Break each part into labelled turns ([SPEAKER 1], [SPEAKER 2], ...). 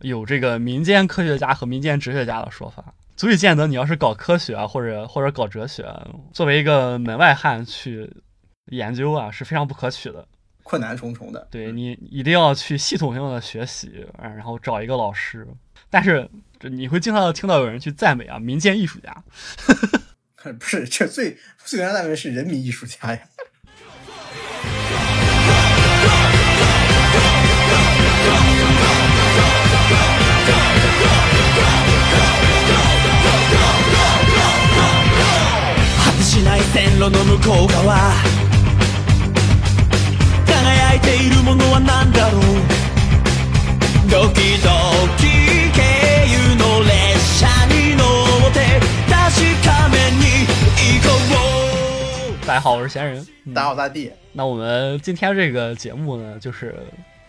[SPEAKER 1] 有这个民间科学家和民间哲学家的说法，足以见得你要是搞科学啊，或者或者搞哲学，作为一个门外汉去研究啊，是非常不可取的，
[SPEAKER 2] 困难重重的。
[SPEAKER 1] 对你一定要去系统性的学习，然后找一个老师。但是这你会经常的听到有人去赞美啊，民间艺术家，
[SPEAKER 2] 不是这最最原来赞美是人民艺术家呀。
[SPEAKER 3] しない線路の向こう側輝いているものは何だろうドキドキ経由の列車に乗って確かめに行こ
[SPEAKER 1] 大家好，我是闲人。
[SPEAKER 2] 大家好，大地。
[SPEAKER 1] 那我们今天这个节目呢，就是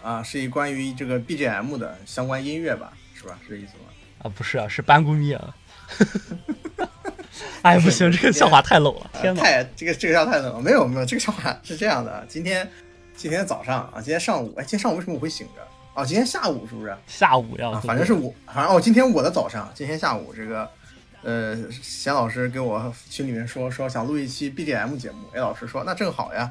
[SPEAKER 2] 啊，是一关于这个 BGM 的相关音乐吧，是吧？是这意思吗？
[SPEAKER 1] 啊，不是啊，是班固密啊。 哎，不行，这个笑话太冷了，天哪！
[SPEAKER 2] 太这个这个笑话太冷了。没有没有，这个笑话是这样的。今天今天早上啊，今天上午，哎，今天上午为什么我会醒着？哦，今天下午是不是？
[SPEAKER 1] 下午呀，
[SPEAKER 2] 反正是我，反正哦，今天我的早上，今天下午这个，呃，贤老师给我群里面说说想录一期 BGM 节目。哎，老师说那正好呀，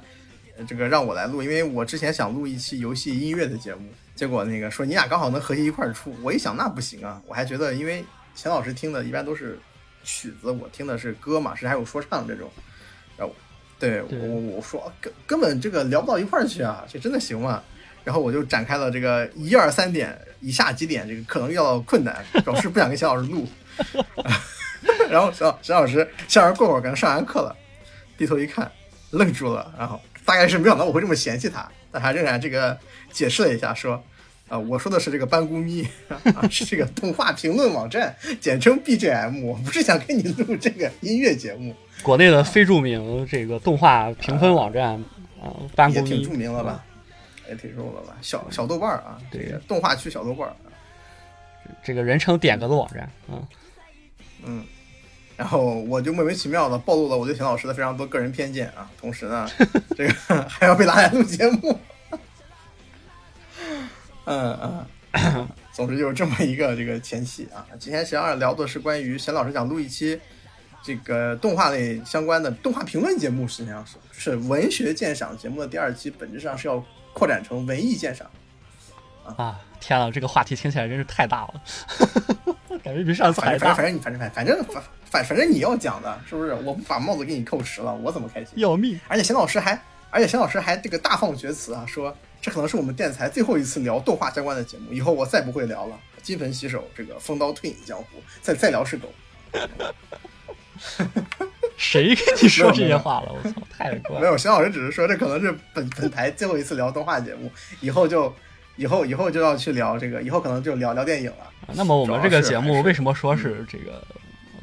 [SPEAKER 2] 这个让我来录，因为我之前想录一期游戏音乐的节目，结果那个说你俩刚好能合计一块儿出。我一想那不行啊，我还觉得因为钱老师听的一般都是。曲子我听的是歌嘛，是还有说唱这种，然后对我我说根根本这个聊不到一块儿去啊，这真的行吗？然后我就展开了这个一二三点以下几点这个可能遇到困难，表示不想跟小老师录。然后小小老师小老师过会儿，可能上完课了，低头一看，愣住了，然后大概是没想到我会这么嫌弃他，但他仍然这个解释了一下说。啊，我说的是这个班固咪，啊，是这个动画评论网站，简称 BGM。我不是想跟你录这个音乐节目。
[SPEAKER 1] 国内的非著名这个动画评分网站啊，班固咪
[SPEAKER 2] 也挺著名了吧？也挺著名了吧？小小豆瓣啊，这个动画区小豆瓣，
[SPEAKER 1] 这个人称点歌的网站，嗯
[SPEAKER 2] 嗯。然后我就莫名其妙的暴露了我对田老师的非常多个人偏见啊，同时呢，这个还要被拉来录节目。嗯嗯，总之就是这么一个这个前戏啊。今天实际上聊的是关于贤老师想录一期这个动画类相关的动画评论节目，实际上是是文学鉴赏节目的第二期，本质上是要扩展成文艺鉴赏。
[SPEAKER 1] 啊，天呐，这个话题听起来真是太大了，感觉比上次
[SPEAKER 2] 还大。反正你反正反反正反反反正你要讲的是不是？我不把帽子给你扣实了，我怎么开心？
[SPEAKER 1] 要命！
[SPEAKER 2] 而且贤老师还，而且贤老师还这个大放厥词啊，说。这可能是我们电台最后一次聊动画相关的节目，以后我再不会聊了。金盆洗手，这个风刀退隐江湖，再再聊是狗。
[SPEAKER 1] 谁跟你说这些话了？我操，太怪！
[SPEAKER 2] 没有，邢老师只是说这可能是本本台最后一次聊动画节目，以后就以后以后就要去聊这个，以后可能就聊聊电影了。
[SPEAKER 1] 那么我们这个节目为什么说是这个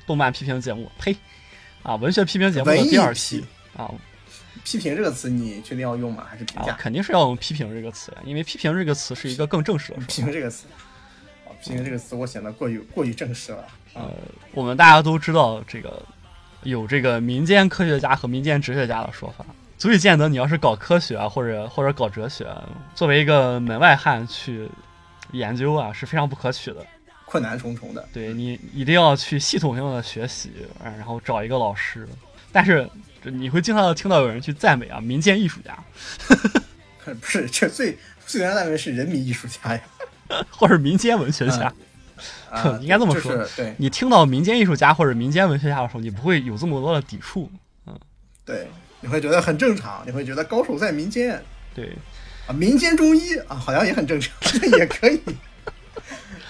[SPEAKER 1] 动漫批评节目？呸！啊，文学批评节目的第二期啊。
[SPEAKER 2] 批评这个词，你确定要用吗？还是评价？
[SPEAKER 1] 肯定是要用批评这个词呀，因为批评这个词是一个更正式的。
[SPEAKER 2] 批评这个词，啊，批评这个词，我显得过于过于正式了。
[SPEAKER 1] 呃，我们大家都知道，这个有这个民间科学家和民间哲学家的说法，足以见得你要是搞科学啊，或者或者搞哲学，作为一个门外汉去研究啊，是非常不可取的，
[SPEAKER 2] 困难重重的。
[SPEAKER 1] 对你 一定要去系统性的学习，然后找一个老师，但是。你会经常听到有人去赞美啊，民间艺术家，
[SPEAKER 2] 不是这最最原来赞美是人民艺术家呀，
[SPEAKER 1] 或者民间文学家，应该这么说。
[SPEAKER 2] 对，
[SPEAKER 1] 你听到民间艺术家或者民间文学家的时候，你不会有这么多的抵触，嗯，
[SPEAKER 2] 对，你会觉得很正常，你会觉得高手在民间，
[SPEAKER 1] 对，
[SPEAKER 2] 啊，民间中医啊，好像也很正常，也可以。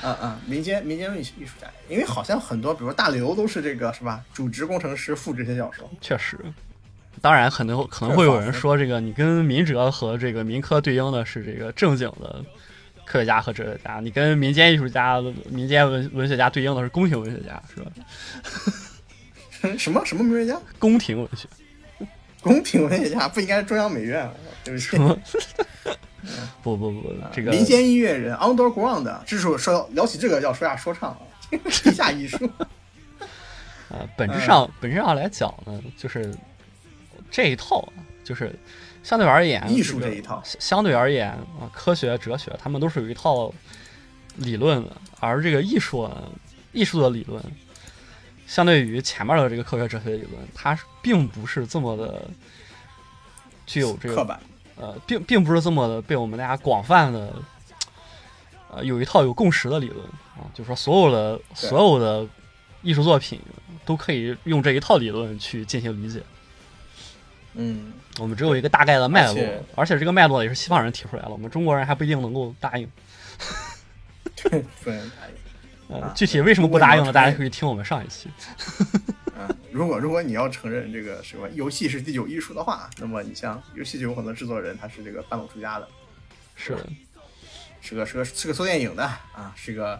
[SPEAKER 2] 嗯嗯，民间民间艺艺术家，因为好像很多，比如说大刘都是这个是吧？主职工程师，副职学教授。
[SPEAKER 1] 确实，当然可能可能会有人说，这个你跟民哲和这个民科对应的是这个正经的科学家和哲学家，你跟民间艺术家、民间文文学家对应的是宫廷文学家，是吧？
[SPEAKER 2] 什么什么文学家？
[SPEAKER 1] 宫廷文学，
[SPEAKER 2] 宫廷文学家不应该是中央美院？对不起。
[SPEAKER 1] 不不不，这个
[SPEAKER 2] 民间音乐人 underground，这是说聊起这个要说下说唱了，地下艺术。
[SPEAKER 1] 呃，本质上本质上来讲呢，就是这一套，就是相对而言，
[SPEAKER 2] 艺术这一套，
[SPEAKER 1] 相对而言啊，科学哲学他们都是有一套理论的，而这个艺术呢艺术的理论，相对于前面的这个科学哲学理论，它并不是这么的具有这个
[SPEAKER 2] 刻板，
[SPEAKER 1] 呃，并并不是这么的被我们大家广泛的，呃，有一套有共识的理论啊，就是说所有的所有的艺术作品都可以用这一套理论去进行理解。
[SPEAKER 2] 嗯，
[SPEAKER 1] 我们只有一个大概的脉络
[SPEAKER 2] 而且，
[SPEAKER 1] 这个脉络也是西方人提出来了，我们中国人还不一定能够答应。
[SPEAKER 2] 对，不能答应。
[SPEAKER 1] 呃
[SPEAKER 2] 啊，
[SPEAKER 1] 具体为什么不答应呢？大家可以听我们上一期。
[SPEAKER 2] 啊，如果如果你要承认这个什么游戏是第九艺术的话，那么你像游戏就有很多制作人他是这个半路出家的，
[SPEAKER 1] 是的，
[SPEAKER 2] 是个是个是个做电影的啊，是个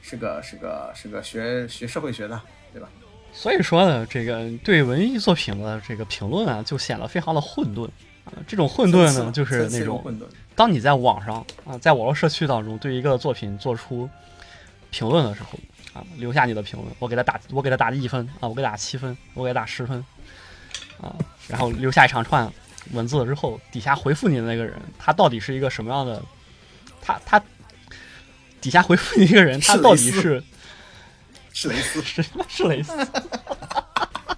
[SPEAKER 2] 是个是个是个学学社会学的，对吧？
[SPEAKER 1] 所以说呢，这个对文艺作品的这个评论啊，就显得非常的混沌啊。这种混沌呢，就是那种。当你在网上啊，在网络社区当中对一个作品做出评论的时候啊，留下你的评论，我给他打，我给他打一分啊，我给他打七分，我给他打十分啊，然后留下一长串文字之后，底下回复你的那个人，他到底是一个什么样的？他他底下回复你一个人，他 到底是
[SPEAKER 2] 是雷斯，
[SPEAKER 1] 是是蕾丝？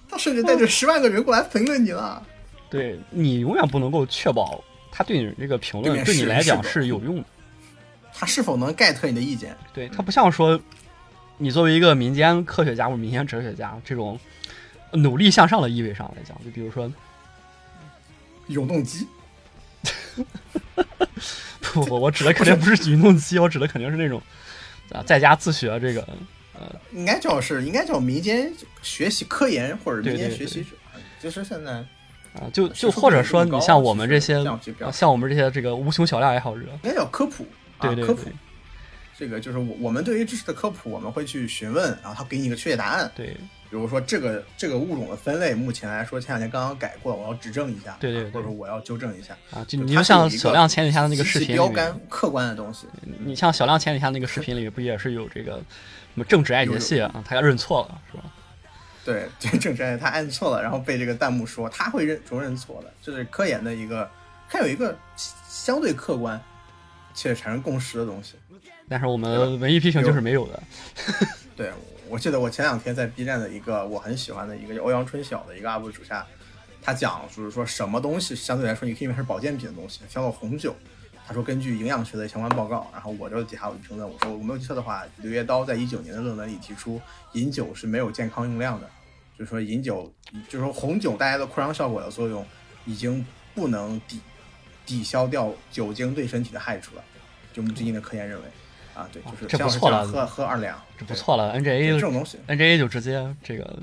[SPEAKER 2] 他 甚至带着十万个人过来评论你了。
[SPEAKER 1] 对你永远不能够确保他对你这个评论
[SPEAKER 2] 对
[SPEAKER 1] 你来讲
[SPEAKER 2] 是
[SPEAKER 1] 有用的。
[SPEAKER 2] 他是否能 get 你的意见？
[SPEAKER 1] 对，他不像说你作为一个民间科学家或者民间哲学家这种努力向上的意味上来讲，就比如说，
[SPEAKER 2] 永动机，
[SPEAKER 1] 不不，我指的肯定不是永动机，我指的肯定是那种啊在家自学这个
[SPEAKER 2] 应该叫是应该叫民间学习科研或者民间学习者，就是现在
[SPEAKER 1] 啊，就就或者说你像我们这些像我们这些这个无穷小量爱好者，
[SPEAKER 2] 应该叫科普，啊、
[SPEAKER 1] 对对
[SPEAKER 2] 科普。
[SPEAKER 1] 对。
[SPEAKER 2] 这个就是我我们对于知识的科普，我们会去询问，然后他给你一个确切答案。
[SPEAKER 1] 对。
[SPEAKER 2] 比如说这个这个物种的分类，目前来说前两天刚刚改过，我要指正一下，
[SPEAKER 1] 对对对。
[SPEAKER 2] 或者我要纠正一下。
[SPEAKER 1] 啊，就
[SPEAKER 2] 就
[SPEAKER 1] 你就像小亮前几天的那个视频标
[SPEAKER 2] 杆客观的东西，
[SPEAKER 1] 你像小亮前几天那个视频里不也是有这个什么政治爱节系啊，他要认错了是吧？
[SPEAKER 2] 对，这正是他按错了，然后被这个弹幕说他会认容认错的，这是科研的一个，它有一个相对客观且产生共识的东西。
[SPEAKER 1] 但是我们文艺批评就是没有的。
[SPEAKER 2] 对，我记得我前两天在 B 站的一个我很喜欢的一个叫欧阳春晓的一个 UP 主下，他讲就是说什么东西相对来说你可以认为是保健品的东西，像到红酒，他说根据营养学的相关报告，然后我就底下有评论，我说我没有记错的话，柳叶刀在一九年的论文里提出饮酒是没有健康用量的，就是说饮酒，就是说红酒带来的扩张效果的作用已经不能抵抵消掉酒精对身体的害处了，就我们最近的科研认为。啊，对，就是
[SPEAKER 1] 这不
[SPEAKER 2] 像
[SPEAKER 1] 错了
[SPEAKER 2] 喝喝二两，
[SPEAKER 1] 这不错了，NGA
[SPEAKER 2] 这种东西
[SPEAKER 1] ，NGA 就直接这个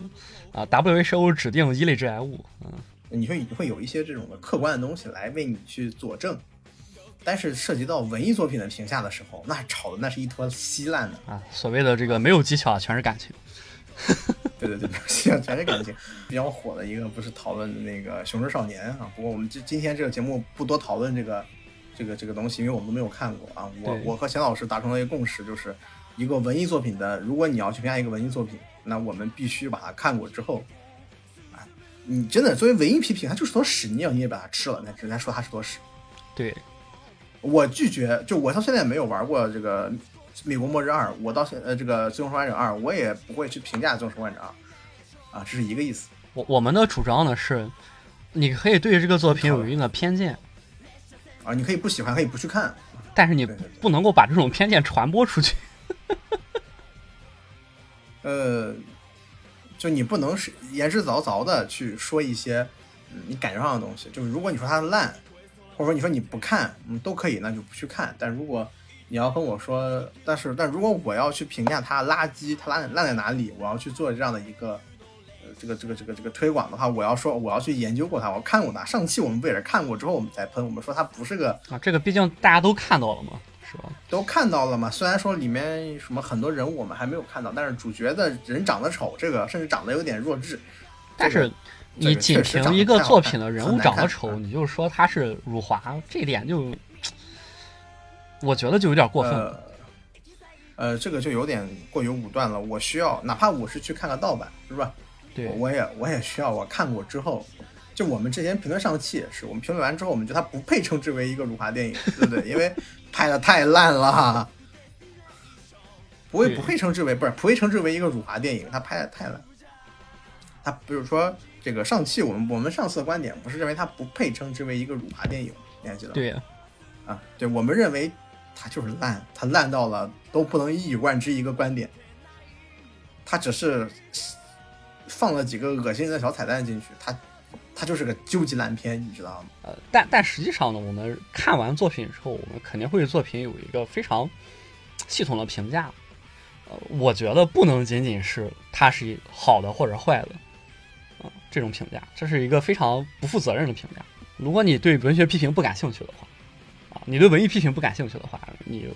[SPEAKER 1] 啊，WHO 指定一类致癌物，嗯，
[SPEAKER 2] 你会会有一些这种的客观的东西来为你去佐证，但是涉及到文艺作品的评价的时候，那吵的那是一坨稀烂的。
[SPEAKER 1] 啊，所谓的这个没有技巧，全是感情。
[SPEAKER 2] 对对对，全全是感情。比较火的一个不是讨论那个《熊出少年》啊，不过我们今今天这个节目不多讨论这个这个这个东西，因为我们都没有看过啊。我我和钱老师达成了一个共识，就是一个文艺作品的，如果你要去评价一个文艺作品，那我们必须把它看过之后，啊，你真的作为文艺批评，它就是坨屎你要，你也把它吃了，那只能说它是坨屎。
[SPEAKER 1] 对，
[SPEAKER 2] 我拒绝，就我到现在没有玩过这个《美国末日二》，我到现呃这个《最终生还者二》，我也不会去评价《最终生还者二》，啊，这是一个意思。
[SPEAKER 1] 我我们的主张呢是，你可以对这个作品有一定的偏见，
[SPEAKER 2] 啊，你可以不喜欢，可以不去看，
[SPEAKER 1] 但是你不能够把这种偏见传播出去。
[SPEAKER 2] 呃，就你不能是言之凿凿的去说一些嗯你感觉上的东西。就是如果你说它烂，或者说你说你不看，嗯，都可以，那就不去看。但如果你要跟我说，但是但如果我要去评价它垃圾，它烂烂在哪里，我要去做这样的一个。呃，这个这个这个这个推广的话，我要说我要去研究过它，我看过它。上期我们不也是看过之后我们才喷，我们说它不是个
[SPEAKER 1] 啊，这个毕竟大家都看到了嘛，是吧？
[SPEAKER 2] 都看到了嘛。虽然说里面什么很多人物我们还没有看到，但是主角的人长得丑，这个甚至长得有点弱智。
[SPEAKER 1] 但是
[SPEAKER 2] 这个
[SPEAKER 1] 你仅凭一个作品的人物长得丑，
[SPEAKER 2] 嗯
[SPEAKER 1] 你就说他是辱华，这点就，我觉得就有点过分了。
[SPEAKER 2] 呃，呃，这个就有点过于武断了。我需要，哪怕我是去看个盗版，是吧？
[SPEAKER 1] 对
[SPEAKER 2] 我，也我也需要我看过之后，就我们之前评论上期也是，我们评论完之后，我们觉得它不配称之为一个辱华电影，对不对？因为拍的太烂了。不会不会称之为不是不会称之为一个辱华电影，它拍的太烂。它比如说这个上汽，我们我们上次的观点不是认为它不配称之为一个辱华电影，你还记得吗？
[SPEAKER 1] 对，
[SPEAKER 2] 啊，对我们认为它就是烂，它烂到了都不能一以贯之一个观点，它只是放了几个恶心的小彩蛋进去，它它就是个究极烂片，你知道吗？
[SPEAKER 1] 呃，但但实际上呢，我们看完作品之后，我们肯定会对作品有一个非常系统的评价。呃，我觉得不能仅仅是它是好的或者坏的，啊、这种评价，这是一个非常不负责任的评价。如果你对文学批评不感兴趣的话，啊，你对文艺批评不感兴趣的话，你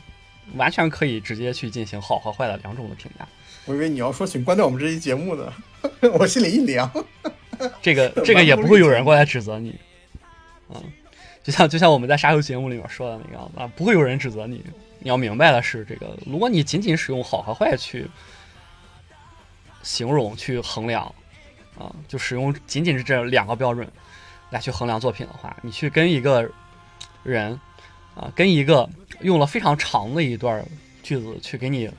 [SPEAKER 1] 完全可以直接去进行好和坏的两种的评价。
[SPEAKER 2] 我以为你要说请关掉我们这期节目呢，我心里一凉。
[SPEAKER 1] 这个 这个也不会有人过来指责你，嗯，就像就像我们在沙丘节目里面说的那个样子啊，不会有人指责你。你要明白的是，这个如果你仅仅使用好和坏去形容、去衡量，啊，就使用仅仅是这两个标准来去衡量作品的话，你去跟一个人啊，跟一个用了非常长的一段句子去给你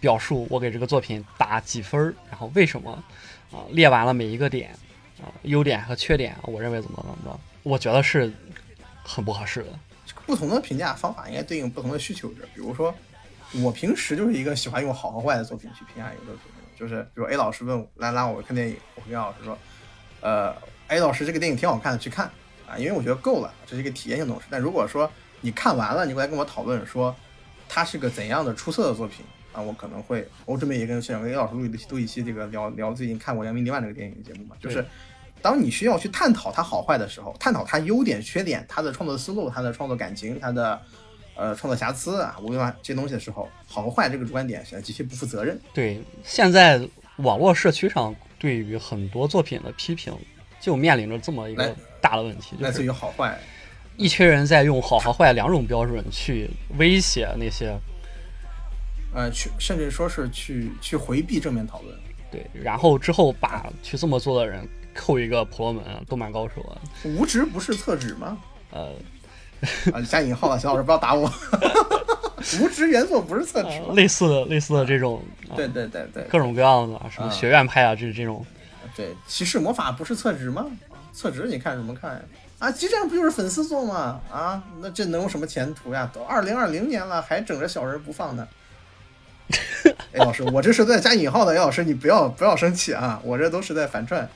[SPEAKER 1] 表述我给这个作品打几分，然后为什么啊，列完了每一个点啊，优点和缺点，我认为怎么怎么着，我觉得是很不合适的。
[SPEAKER 2] 不同的评价方法应该对应不同的需求者。比如说，我平时就是一个喜欢用好和坏的作品去评价一个作品，就是比如 A 老师问我来拉我看电影，我会跟老师说，呃，A 老师这个电影挺好看的，去看啊，因为我觉得够了，这是一个体验性的东西。但如果说你看完了，你过来跟我讨论说它是个怎样的出色的作品啊，我可能会，我准备也跟想跟 A 老师录一录一期这个聊聊最近看过《扬名立万》这个电影节目嘛，就是。当你需要去探讨它好坏的时候，探讨它优点、缺点、它的创作思路、它的创作感情、它的呃创造瑕疵啊，无论这些东西的时候，好和坏这个主观点显得极其不负责任。
[SPEAKER 1] 对，现在网络社区上对于很多作品的批评，就面临着这么一个大的问题，就
[SPEAKER 2] 来自于好坏，
[SPEAKER 1] 一群人在用好和坏两种标准去威胁那些
[SPEAKER 2] 呃，去甚至说是去去回避正面讨论。
[SPEAKER 1] 对，然后之后把去这么做的人扣一个婆罗门啊，动漫高手啊，
[SPEAKER 2] 无职不是厕纸吗？
[SPEAKER 1] 呃，
[SPEAKER 2] 啊，加引号了，小老师不要打我。无知原作不是厕纸
[SPEAKER 1] 呃？类似的类似的这种，啊
[SPEAKER 2] 对对对对
[SPEAKER 1] 各种各样的啊什么
[SPEAKER 2] 啊
[SPEAKER 1] 学院派啊，这这种，
[SPEAKER 2] 对，骑士魔法不是厕纸吗？厕纸你看什么看呀？啊，基战不就是粉丝做吗？啊，那这能有什么前途呀？都二零二零年了，还整着小人不放呢。哎，老师，我这是在加引号的，哎，老师你不要不要生气啊，我这都是在反串。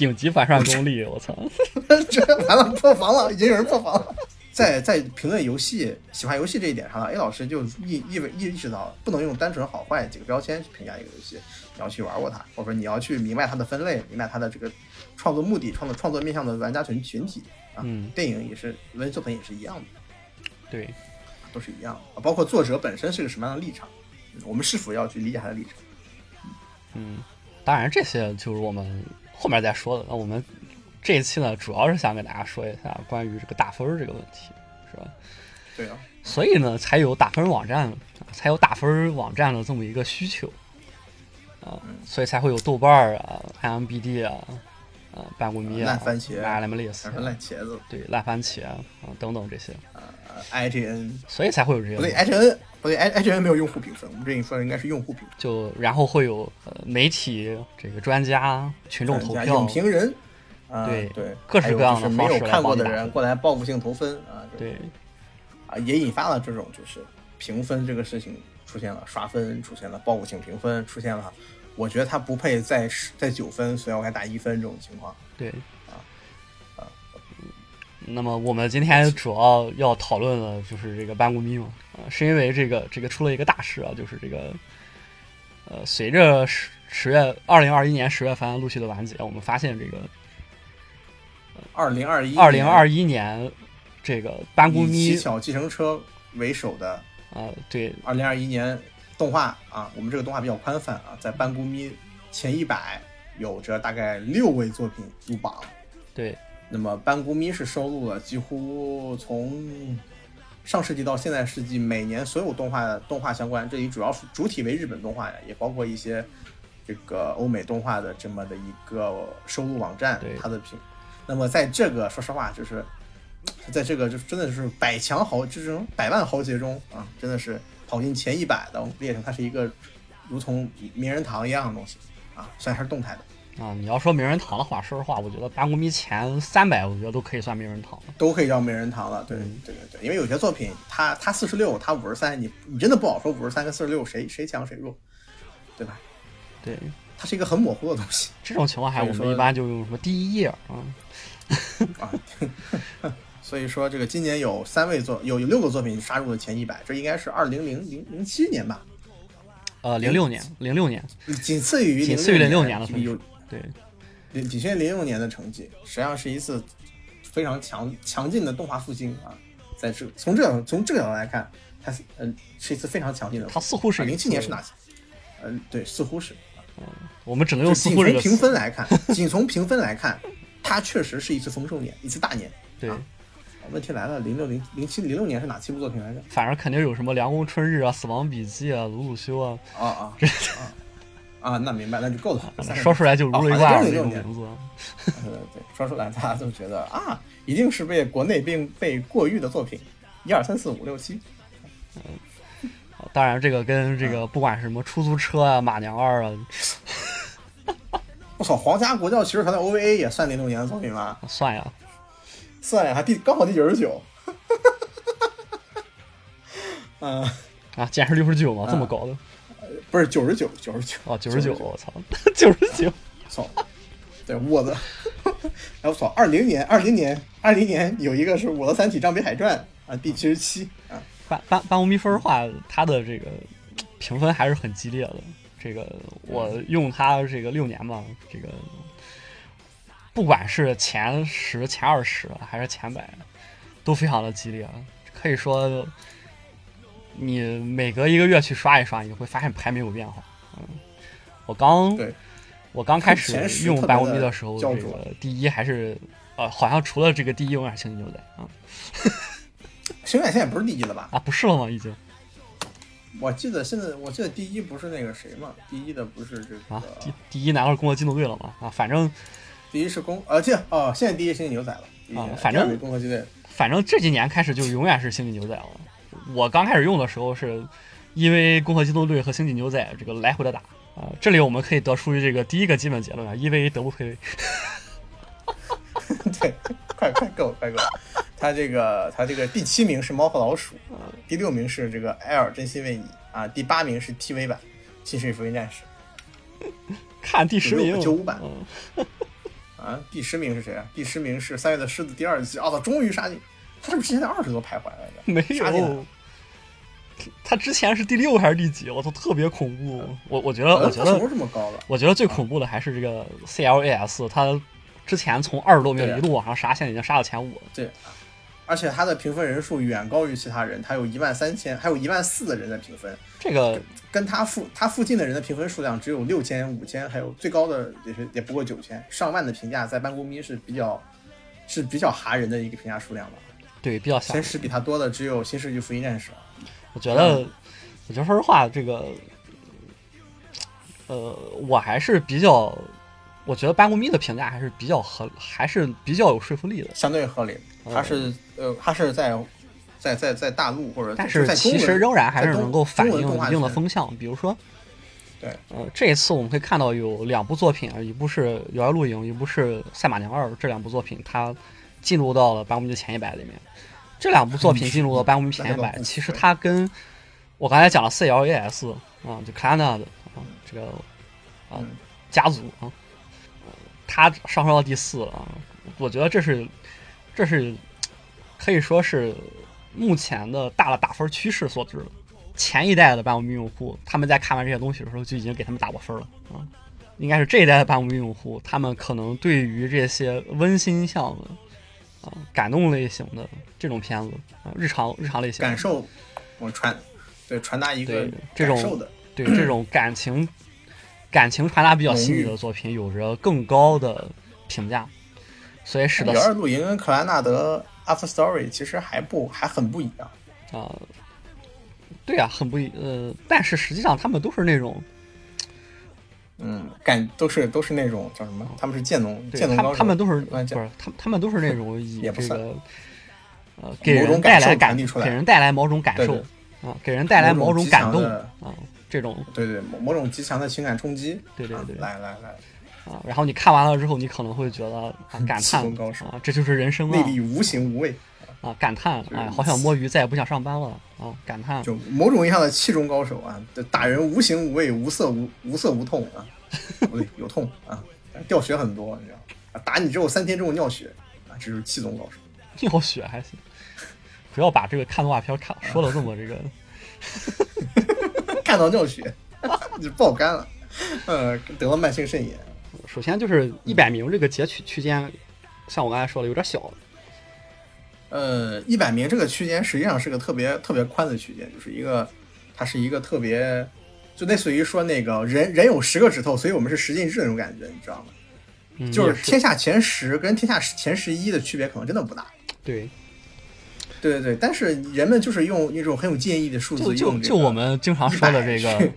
[SPEAKER 1] 顶级反杀功力，我操！
[SPEAKER 2] 这完了，破防了，已经有人破防了。在在评论游戏、喜欢游戏这一点上呢，A 老师就意意味意意识到，不能用单纯好坏几个标签去评价一个游戏，你要去玩过它，或者说你要去明白它的分类，明白它的这个创作目的、创作创作面向的玩家群群体啊。
[SPEAKER 1] 嗯
[SPEAKER 2] 电影也是，文艺作品也是一样的，
[SPEAKER 1] 对，
[SPEAKER 2] 都是一样的，啊包括作者本身是个什么样的立场，嗯我们是否要去理解他的立场。
[SPEAKER 1] 嗯，当然这些就是我们后面再说的。那我们这一期呢，主要是想给大家说一下关于这个打分这个问题，是吧？
[SPEAKER 2] 对啊，
[SPEAKER 1] 所以呢，才有打分网站，才有打分网站的这么一个需求啊，所以才会有豆瓣儿啊、IMBD 啊、啊半谷迷啊、
[SPEAKER 2] 烂番茄子，
[SPEAKER 1] 对烂番茄啊等等这些，
[SPEAKER 2] 呃，IGN
[SPEAKER 1] 所以才会有这些
[SPEAKER 2] 不对。，IGN 不对，I IGN 没有用户评分，我们这里说的应该是用户评分。
[SPEAKER 1] 就然后会有呃媒体、这个专家、群众投票
[SPEAKER 2] 影，评人，啊、
[SPEAKER 1] 对
[SPEAKER 2] 对，
[SPEAKER 1] 各式各样的
[SPEAKER 2] 没有看过的人过来报复性投分啊，
[SPEAKER 1] 对
[SPEAKER 2] 啊，也引发了这种就是评分这个事情出现了刷分，出现了报复性评分，出现了我觉得他不配在十在九分，所以我给他打一分这种情况。
[SPEAKER 1] 对。那么我们今天主要要讨论的就是这个班固咪嘛，啊、是因为这个这个出了一个大事啊，就是这个呃，随着十十月二零二一年十月份陆续的完结，我们发现这个
[SPEAKER 2] 二零二一
[SPEAKER 1] 二零二一年这个班固
[SPEAKER 2] 以
[SPEAKER 1] 咪
[SPEAKER 2] 乞巧计程车为首的
[SPEAKER 1] 啊、对
[SPEAKER 2] 二零二一年动画啊，我们这个动画比较宽泛啊，在班固咪前一百有着大概六位作品入榜。
[SPEAKER 1] 对
[SPEAKER 2] 那么班固咪是收录了几乎从上世纪到现在世纪每年所有动画动画相关，这里主要是主体为日本动画呀，也包括一些这个欧美动画的这么的一个收录网站
[SPEAKER 1] 对，
[SPEAKER 2] 它的品。那么在这个说实话，就是在这个就真的是百强豪，这种百万豪杰中啊，真的是跑进前一百的，列成它是一个如同名人堂一样的东西啊，虽然它是动态的，
[SPEAKER 1] 啊，你要说名人堂的话，说实话，我觉得八公迷前三百，我觉得都可以算名人堂了。
[SPEAKER 2] 都可以叫名人堂了。对
[SPEAKER 1] 嗯
[SPEAKER 2] 对对对，因为有些作品他他四十六，它五十三，你你真的不好说五十三跟四十六谁谁强谁弱，对吧？
[SPEAKER 1] 对，
[SPEAKER 2] 它是一个很模糊的东西
[SPEAKER 1] 这种情况下，我们一般就用什么第一页啊，
[SPEAKER 2] 啊。所以说，这个今年有三位作有有六个作品杀入了前一百，这应该是二零零零零七年吧，
[SPEAKER 1] 呃，零六年，零六年，
[SPEAKER 2] 仅次于
[SPEAKER 1] 仅次于
[SPEAKER 2] 零
[SPEAKER 1] 06年的
[SPEAKER 2] 有
[SPEAKER 1] 数对，
[SPEAKER 2] 零零六年的成绩，实际上是一次非常强强劲的动画复兴啊。在这从这个从这个角度来看，它是嗯、是一次非常强劲的。
[SPEAKER 1] 它似乎是一
[SPEAKER 2] 零七
[SPEAKER 1] 次
[SPEAKER 2] 年是哪些？嗯、对，似乎是。
[SPEAKER 1] 我们只能
[SPEAKER 2] 就
[SPEAKER 1] 用“似
[SPEAKER 2] 仅从评
[SPEAKER 1] 乎”这个词。
[SPEAKER 2] 分来看，仅从评分来看，它确实是一次丰收年，一次大年。
[SPEAKER 1] 对，
[SPEAKER 2] 啊问题来了，零六零零七零六年是哪七部作品来着？
[SPEAKER 1] 反正肯定有什么《凉宫春日》啊，《死亡笔记》啊，《鲁鲁修》啊，
[SPEAKER 2] 啊啊啊 啊！那明白，那就够了。
[SPEAKER 1] 说出来就如雷贯耳的那种
[SPEAKER 2] 哦好像
[SPEAKER 1] 名字。
[SPEAKER 2] 对 对，说出来大家都觉得啊，一定是被国内并被过誉的作品，一二三四五六七。
[SPEAKER 1] 嗯当然，这个跟这个不管是什么出租车啊、马娘二啊，
[SPEAKER 2] 我操，皇家国教骑士团的 OVA 也算零六年的作品吗？
[SPEAKER 1] 算呀，
[SPEAKER 2] 算呀，还第刚好第九十九。嗯，
[SPEAKER 1] 啊，竟然是六十九吗？这么高的？
[SPEAKER 2] 不是九十九，九十九。
[SPEAKER 1] 哦，九十九，我操，九十九。
[SPEAKER 2] 操！对我的，哎我操！二零年，二零年，二零年有一个是我的《三体：张北海传》啊，第七十七啊，
[SPEAKER 1] 半半半无迷分的话，它的这个评分还是很激烈的。这个我用它这个六年吧，这个不管是前十、前二十还是前百，都非常的激烈。可以说，你每隔一个月去刷一刷，你会发现排名有变化。嗯，我刚
[SPEAKER 2] 对，
[SPEAKER 1] 我刚开始 用白无
[SPEAKER 2] 特别的
[SPEAKER 1] 时候，这个第一还是呃，好像除了这个第一永远是星际牛仔啊
[SPEAKER 2] 星远现在不是第一了吧？
[SPEAKER 1] 啊，不是了吗？已经
[SPEAKER 2] 我记得现在，我记得第一不是那个谁嘛？第一的不是这个，
[SPEAKER 1] 啊，第第一难道是工作机动队了吗？啊，反正
[SPEAKER 2] 第一是工，呃，这哦，现在第一是星际牛仔了，
[SPEAKER 1] 啊反正
[SPEAKER 2] 第二没攻壳机队，
[SPEAKER 1] 反正这几年开始就永远是星际牛仔了。我刚开始用的时候是因为攻壳机动队和星际牛仔这个来回的打啊，这里我们可以得出这个第一个基本结论啊，因为得不配位。
[SPEAKER 2] 对，快快够快够。他这个他这个第七名是猫和老鼠，第六名是这个埃尔真心为你啊，第八名是 TV 版《新世纪福音战士
[SPEAKER 1] 看第十名，
[SPEAKER 2] 九五版
[SPEAKER 1] 嗯，》
[SPEAKER 2] 啊，第十名是谁啊？第十名是三月的狮子第二季，哦，他终于杀进，他是不是之前在二十多徘徊来着？
[SPEAKER 1] 没
[SPEAKER 2] 杀进。
[SPEAKER 1] 他之前是第六还是第几？我操，特别恐怖。我我觉得，
[SPEAKER 2] 呃
[SPEAKER 1] 我觉得
[SPEAKER 2] 这么高了？
[SPEAKER 1] 我觉得最恐怖的还是这个 CLAS，他之前从二十多名一路往上杀，现在已经杀到前五了。
[SPEAKER 2] 对，而且他的评分人数远高于其他人，他有一万三千，还有一万四的人在评分，
[SPEAKER 1] 这个
[SPEAKER 2] 跟他附他附近的人的评分数量只有六千、五千，还有最高的也是也不过九千，上万的评价在班公咪是比较是比较哈人的一个评价数量吧。
[SPEAKER 1] 对比较吓人。
[SPEAKER 2] 前十比他多的只有《新世纪福音战士》。
[SPEAKER 1] 我觉得，我觉得说实话，这个，呃，我还是比较，我觉得班公咪的评价还是比较合，还是比较有说服力的。
[SPEAKER 2] 相对合理，他是呃，他是在在在在大陆或者
[SPEAKER 1] 但
[SPEAKER 2] 是
[SPEAKER 1] 其实仍然还是能够反映一定的风向，比如说，
[SPEAKER 2] 对，
[SPEAKER 1] 呃，这一次我们可以看到有两部作品啊，一部是《遥遥露营》，一部是《赛马娘二》，这两部作品它进入到了班公咪的前一百里面。这两部作品进入到班公咪前一百，
[SPEAKER 2] 那个不
[SPEAKER 1] 其实它跟我刚才讲的 CLAS 啊，就 Clana 的啊，这个啊
[SPEAKER 2] 嗯
[SPEAKER 1] 家族啊，呃它上升到第四啊，我觉得这是这是可以说是目前的大的打分趋势所致的。前一代的班公咪用户，他们在看完这些东西的时候就已经给他们打过分了啊。应该是这一代的班公咪用户，他们可能对于这些温馨向的啊、感动类型的这种片子啊、日常日常类型
[SPEAKER 2] 感受，我传对传达一个
[SPEAKER 1] 对这种
[SPEAKER 2] 感受的，
[SPEAKER 1] 对这种感情感情传达比较细腻的作品，有着更高的评价，所以使得《
[SPEAKER 2] 遥二露营》跟《克兰纳德 After Story》其实还不还很不一样。
[SPEAKER 1] 啊、对啊，很不一呃，但是实际上他们都是那种，
[SPEAKER 2] 嗯，感都是都是那种叫什么？他们是剑农
[SPEAKER 1] 对他
[SPEAKER 2] 剑农高手，
[SPEAKER 1] 们他们都是
[SPEAKER 2] 嗯
[SPEAKER 1] 不是他们他们都是那种以
[SPEAKER 2] 也不算
[SPEAKER 1] 这个呃给人带来
[SPEAKER 2] 感
[SPEAKER 1] 给人带来某种感受啊，给人带来某种感动
[SPEAKER 2] 种
[SPEAKER 1] 啊，这种。
[SPEAKER 2] 对对，某某种极强的情感冲击。啊
[SPEAKER 1] 对对对。
[SPEAKER 2] 来来来，
[SPEAKER 1] 啊，然后你看完了之后，你可能会觉得啊，感叹啊，这就是人生啊。
[SPEAKER 2] 内力无形无味，
[SPEAKER 1] 啊，感叹
[SPEAKER 2] 就是
[SPEAKER 1] 哎，好想摸鱼，再也不想上班了啊，感叹
[SPEAKER 2] 就某种意义上的气中高手啊，打人无形无味，无色无无色无痛啊，不对，有痛啊，掉血很多，你知道？啊打你之后三天之后尿血啊，这就是气宗高手。
[SPEAKER 1] 尿血还行，不要把这个看动画片看说的这么这个
[SPEAKER 2] 看到尿血就爆肝了，呃，得了慢性肾炎。
[SPEAKER 1] 首先就是一百名这个截取区间，像我刚才说的有点小，
[SPEAKER 2] 呃，一百名这个区间实际上是个特别特别宽的区间，就是一个，它是一个特别，就类似于说那个人人有十个指头，所以我们是十进制那种感觉，你知道吗？
[SPEAKER 1] 嗯，
[SPEAKER 2] 就是天下前十跟天下前十一的区别可能真的不大。
[SPEAKER 1] 对，
[SPEAKER 2] 对对对，但是人们就是用一种很有建议的数字，
[SPEAKER 1] 就就我们经常说的这个
[SPEAKER 2] 去，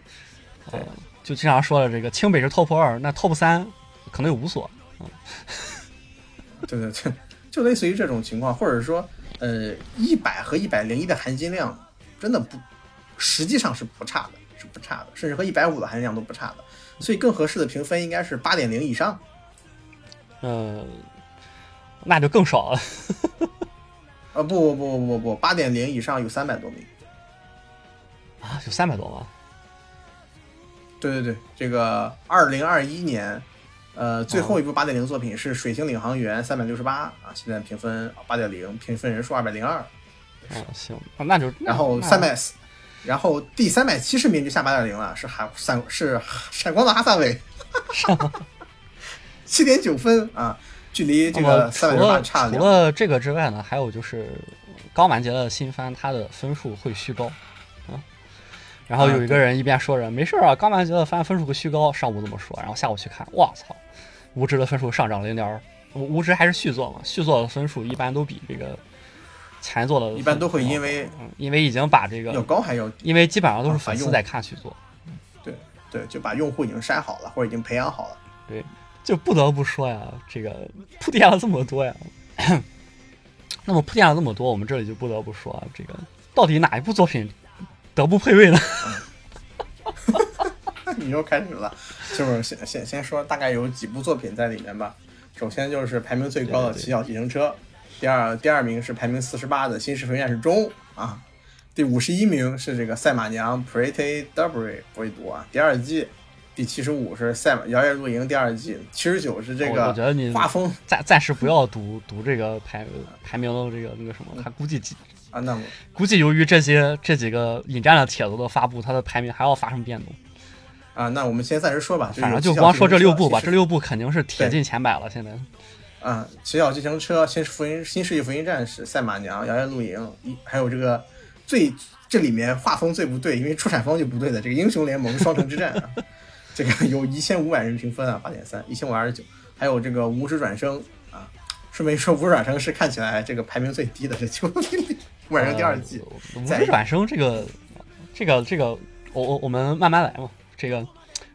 [SPEAKER 1] 呃，就经常说的这个清北是 top 二，那 top 三可能有五所，
[SPEAKER 2] 对对对，就类似于这种情况，或者说，呃，一百和一百零一的含金量真的不，实际上是不差的，是不差的，甚至和一百五的含金量都不差的。所以更合适的评分应该是八点零以上。
[SPEAKER 1] 呃，那就更少了。
[SPEAKER 2] 呃，不不不不不不，八点零以上有三百多名。
[SPEAKER 1] 啊，有三百多吗？
[SPEAKER 2] 对对对，这个二零二一年，呃，最后一部八点零作品是《水星领航员》三百六十八啊，现在评分八点零，评分人数二百零二。
[SPEAKER 1] 哦，行，啊那就
[SPEAKER 2] 然后
[SPEAKER 1] 那
[SPEAKER 2] 三百，然后第三百七十名就下八点零了，是韩闪是闪光的哈萨韦，七点九分啊，距离这个三百六十八
[SPEAKER 1] 了
[SPEAKER 2] 差了。
[SPEAKER 1] 除了这个之外呢，还有就是刚完结的新番，它的分数会虚高啊。然后
[SPEAKER 2] 啊
[SPEAKER 1] 有一个人一边说着、没事儿啊，刚完结的番分数会虚高，上午这么说，然后下午去看，我操，无知的分数上涨零点儿，无无职还是续作嘛，续作的分数一般都比这个前作的
[SPEAKER 2] 一般都会因为
[SPEAKER 1] 嗯，因为已经把这个
[SPEAKER 2] 要
[SPEAKER 1] 个，
[SPEAKER 2] 高还要
[SPEAKER 1] 因为基本上都是粉丝在看续作，
[SPEAKER 2] 对对，就把用户已经筛好了，或者已经培养好了。
[SPEAKER 1] 对就不得不说呀，这个铺垫了这么多呀。那么铺垫了这么多，我们这里就不得不说，啊，这个到底哪一部作品德不配位呢？
[SPEAKER 2] 你又开始了，就是先先先说大概有几部作品在里面吧。首先就是排名最高的《骑小自行车》，第二第二名是排名四十八的《新世界战士中》啊，第五十一名是这个《赛马娘 Pretty Derby》不会读啊，第二季。第七十五是《赛马摇曳露营》第二季，七十九是这个
[SPEAKER 1] 我觉得你
[SPEAKER 2] 画风
[SPEAKER 1] 暂暂时不要读读这个排排名的这个那个什么，他估计几
[SPEAKER 2] 啊，那么
[SPEAKER 1] 估计由于这些这几个引战的帖子的发布，它的排名还要发生变动。
[SPEAKER 2] 啊，那我们先暂时说吧，
[SPEAKER 1] 反正就光说这六部吧，这六部肯定是铁进前百了。现在
[SPEAKER 2] 啊，骑小自行车、新福音、新世纪福音战士、赛马娘、摇曳露营，一还有这个最这里面画风最不对，因为出产方就不对的这个英雄联盟双城之战啊，这个有一千五百人评分啊，八点三，一千五百二十九，还有这个无职转生啊，顺便说无职转生是看起来这个排名最低的这九部里，无转生第二季，
[SPEAKER 1] 呃无
[SPEAKER 2] 在
[SPEAKER 1] 职转生这个这个这个，我我我们慢慢来嘛，这个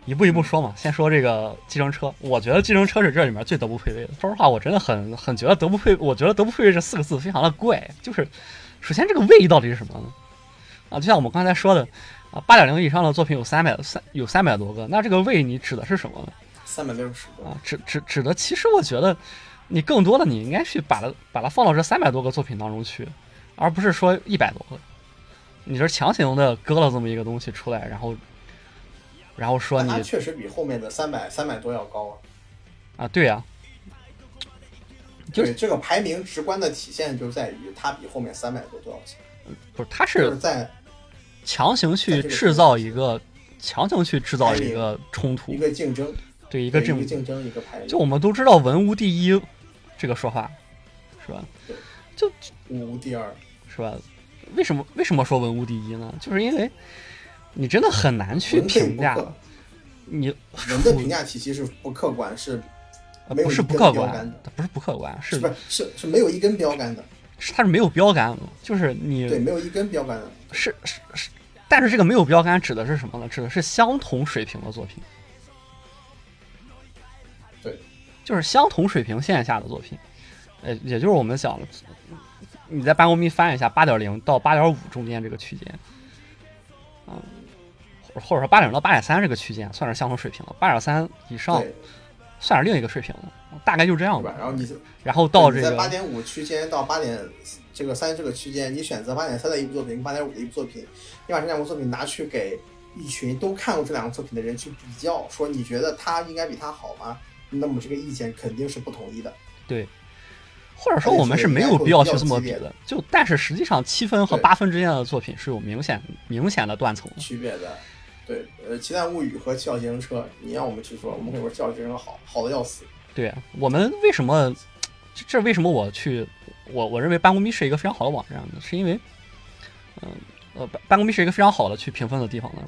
[SPEAKER 1] 一步一步说嘛。先说这个计程车，我觉得计程车是这里面最德不配位的。说实话，我真的很很觉得德不配，我觉得德不配位这四个字非常的怪。就是首先这个位到底是什么呢？啊，就像我们刚才说的啊，八点零以上的作品有三百三有三百多个，那这个位你指的是什么呢？
[SPEAKER 2] 三百六十多，
[SPEAKER 1] 啊，指指指的，其实我觉得你更多的你应该去把它把它放到这三百多个作品当中去，而不是说一百多个。你这强行的割了这么一个东西出来，然后然后说你
[SPEAKER 2] 它确实比后面的三百三百多要高啊。
[SPEAKER 1] 啊，对呀、就
[SPEAKER 2] 是这个排名直观的体现就在于它比后面三百多多少钱，
[SPEAKER 1] 不是，
[SPEAKER 2] 它是是在
[SPEAKER 1] 强行去制造一个强行去制造一个冲突
[SPEAKER 2] 一，个竞争，
[SPEAKER 1] 对一个这么
[SPEAKER 2] 竞争一个排名，
[SPEAKER 1] 就我们都知道文无第一这个说法是吧？
[SPEAKER 2] 就武无第二。
[SPEAKER 1] 是吧？为什么为什么说文无第一呢？就是因为你真的很难去评价你
[SPEAKER 2] 人的评价体系是不客观，是
[SPEAKER 1] 呃不是
[SPEAKER 2] 没有一根
[SPEAKER 1] 不客观它不是不客观，是
[SPEAKER 2] 是不是是是没有一根标杆的？
[SPEAKER 1] 是它是没有标杆的，就是你
[SPEAKER 2] 对，没有一根标杆的。
[SPEAKER 1] 是是是，但是这个没有标杆指的是什么呢？指的是相同水平的作品，
[SPEAKER 2] 对，
[SPEAKER 1] 就是相同水平线下的作品，呃，也就是我们讲的，你在办公密翻一下八点零到八点五中间这个区间，或或者说八点到八点三这个区间算是相同水平了，八点三以上，算是另一个水平了，大概就这样
[SPEAKER 2] 吧
[SPEAKER 1] 吧。？
[SPEAKER 2] 然后你
[SPEAKER 1] 然后到这
[SPEAKER 2] 个八
[SPEAKER 1] 个
[SPEAKER 2] 点五区间到八点这个三这个区间，你选择八点三的一部作品跟八点五的一部作品，你把这两部作品拿去给一群都看过这两个作品的人去比较，说你觉得他应该比他好吗？那么这个意见肯定是不统一的。
[SPEAKER 1] 对或者说我们是没有必要去这么比的，就但是实际上七分和
[SPEAKER 2] 对
[SPEAKER 1] 八分之间的作品是有明显明显的断层。
[SPEAKER 2] 区别的。对，呃，《奇谭物语》和《七号自行车》，你让我们去说，我们会说《七号计程车》好，好的要死。
[SPEAKER 1] 对我们为什么这这为什么我去我我认为办公咪是一个非常好的网站呢？是因为嗯呃办办公咪是一个非常好的去评分的地方呢，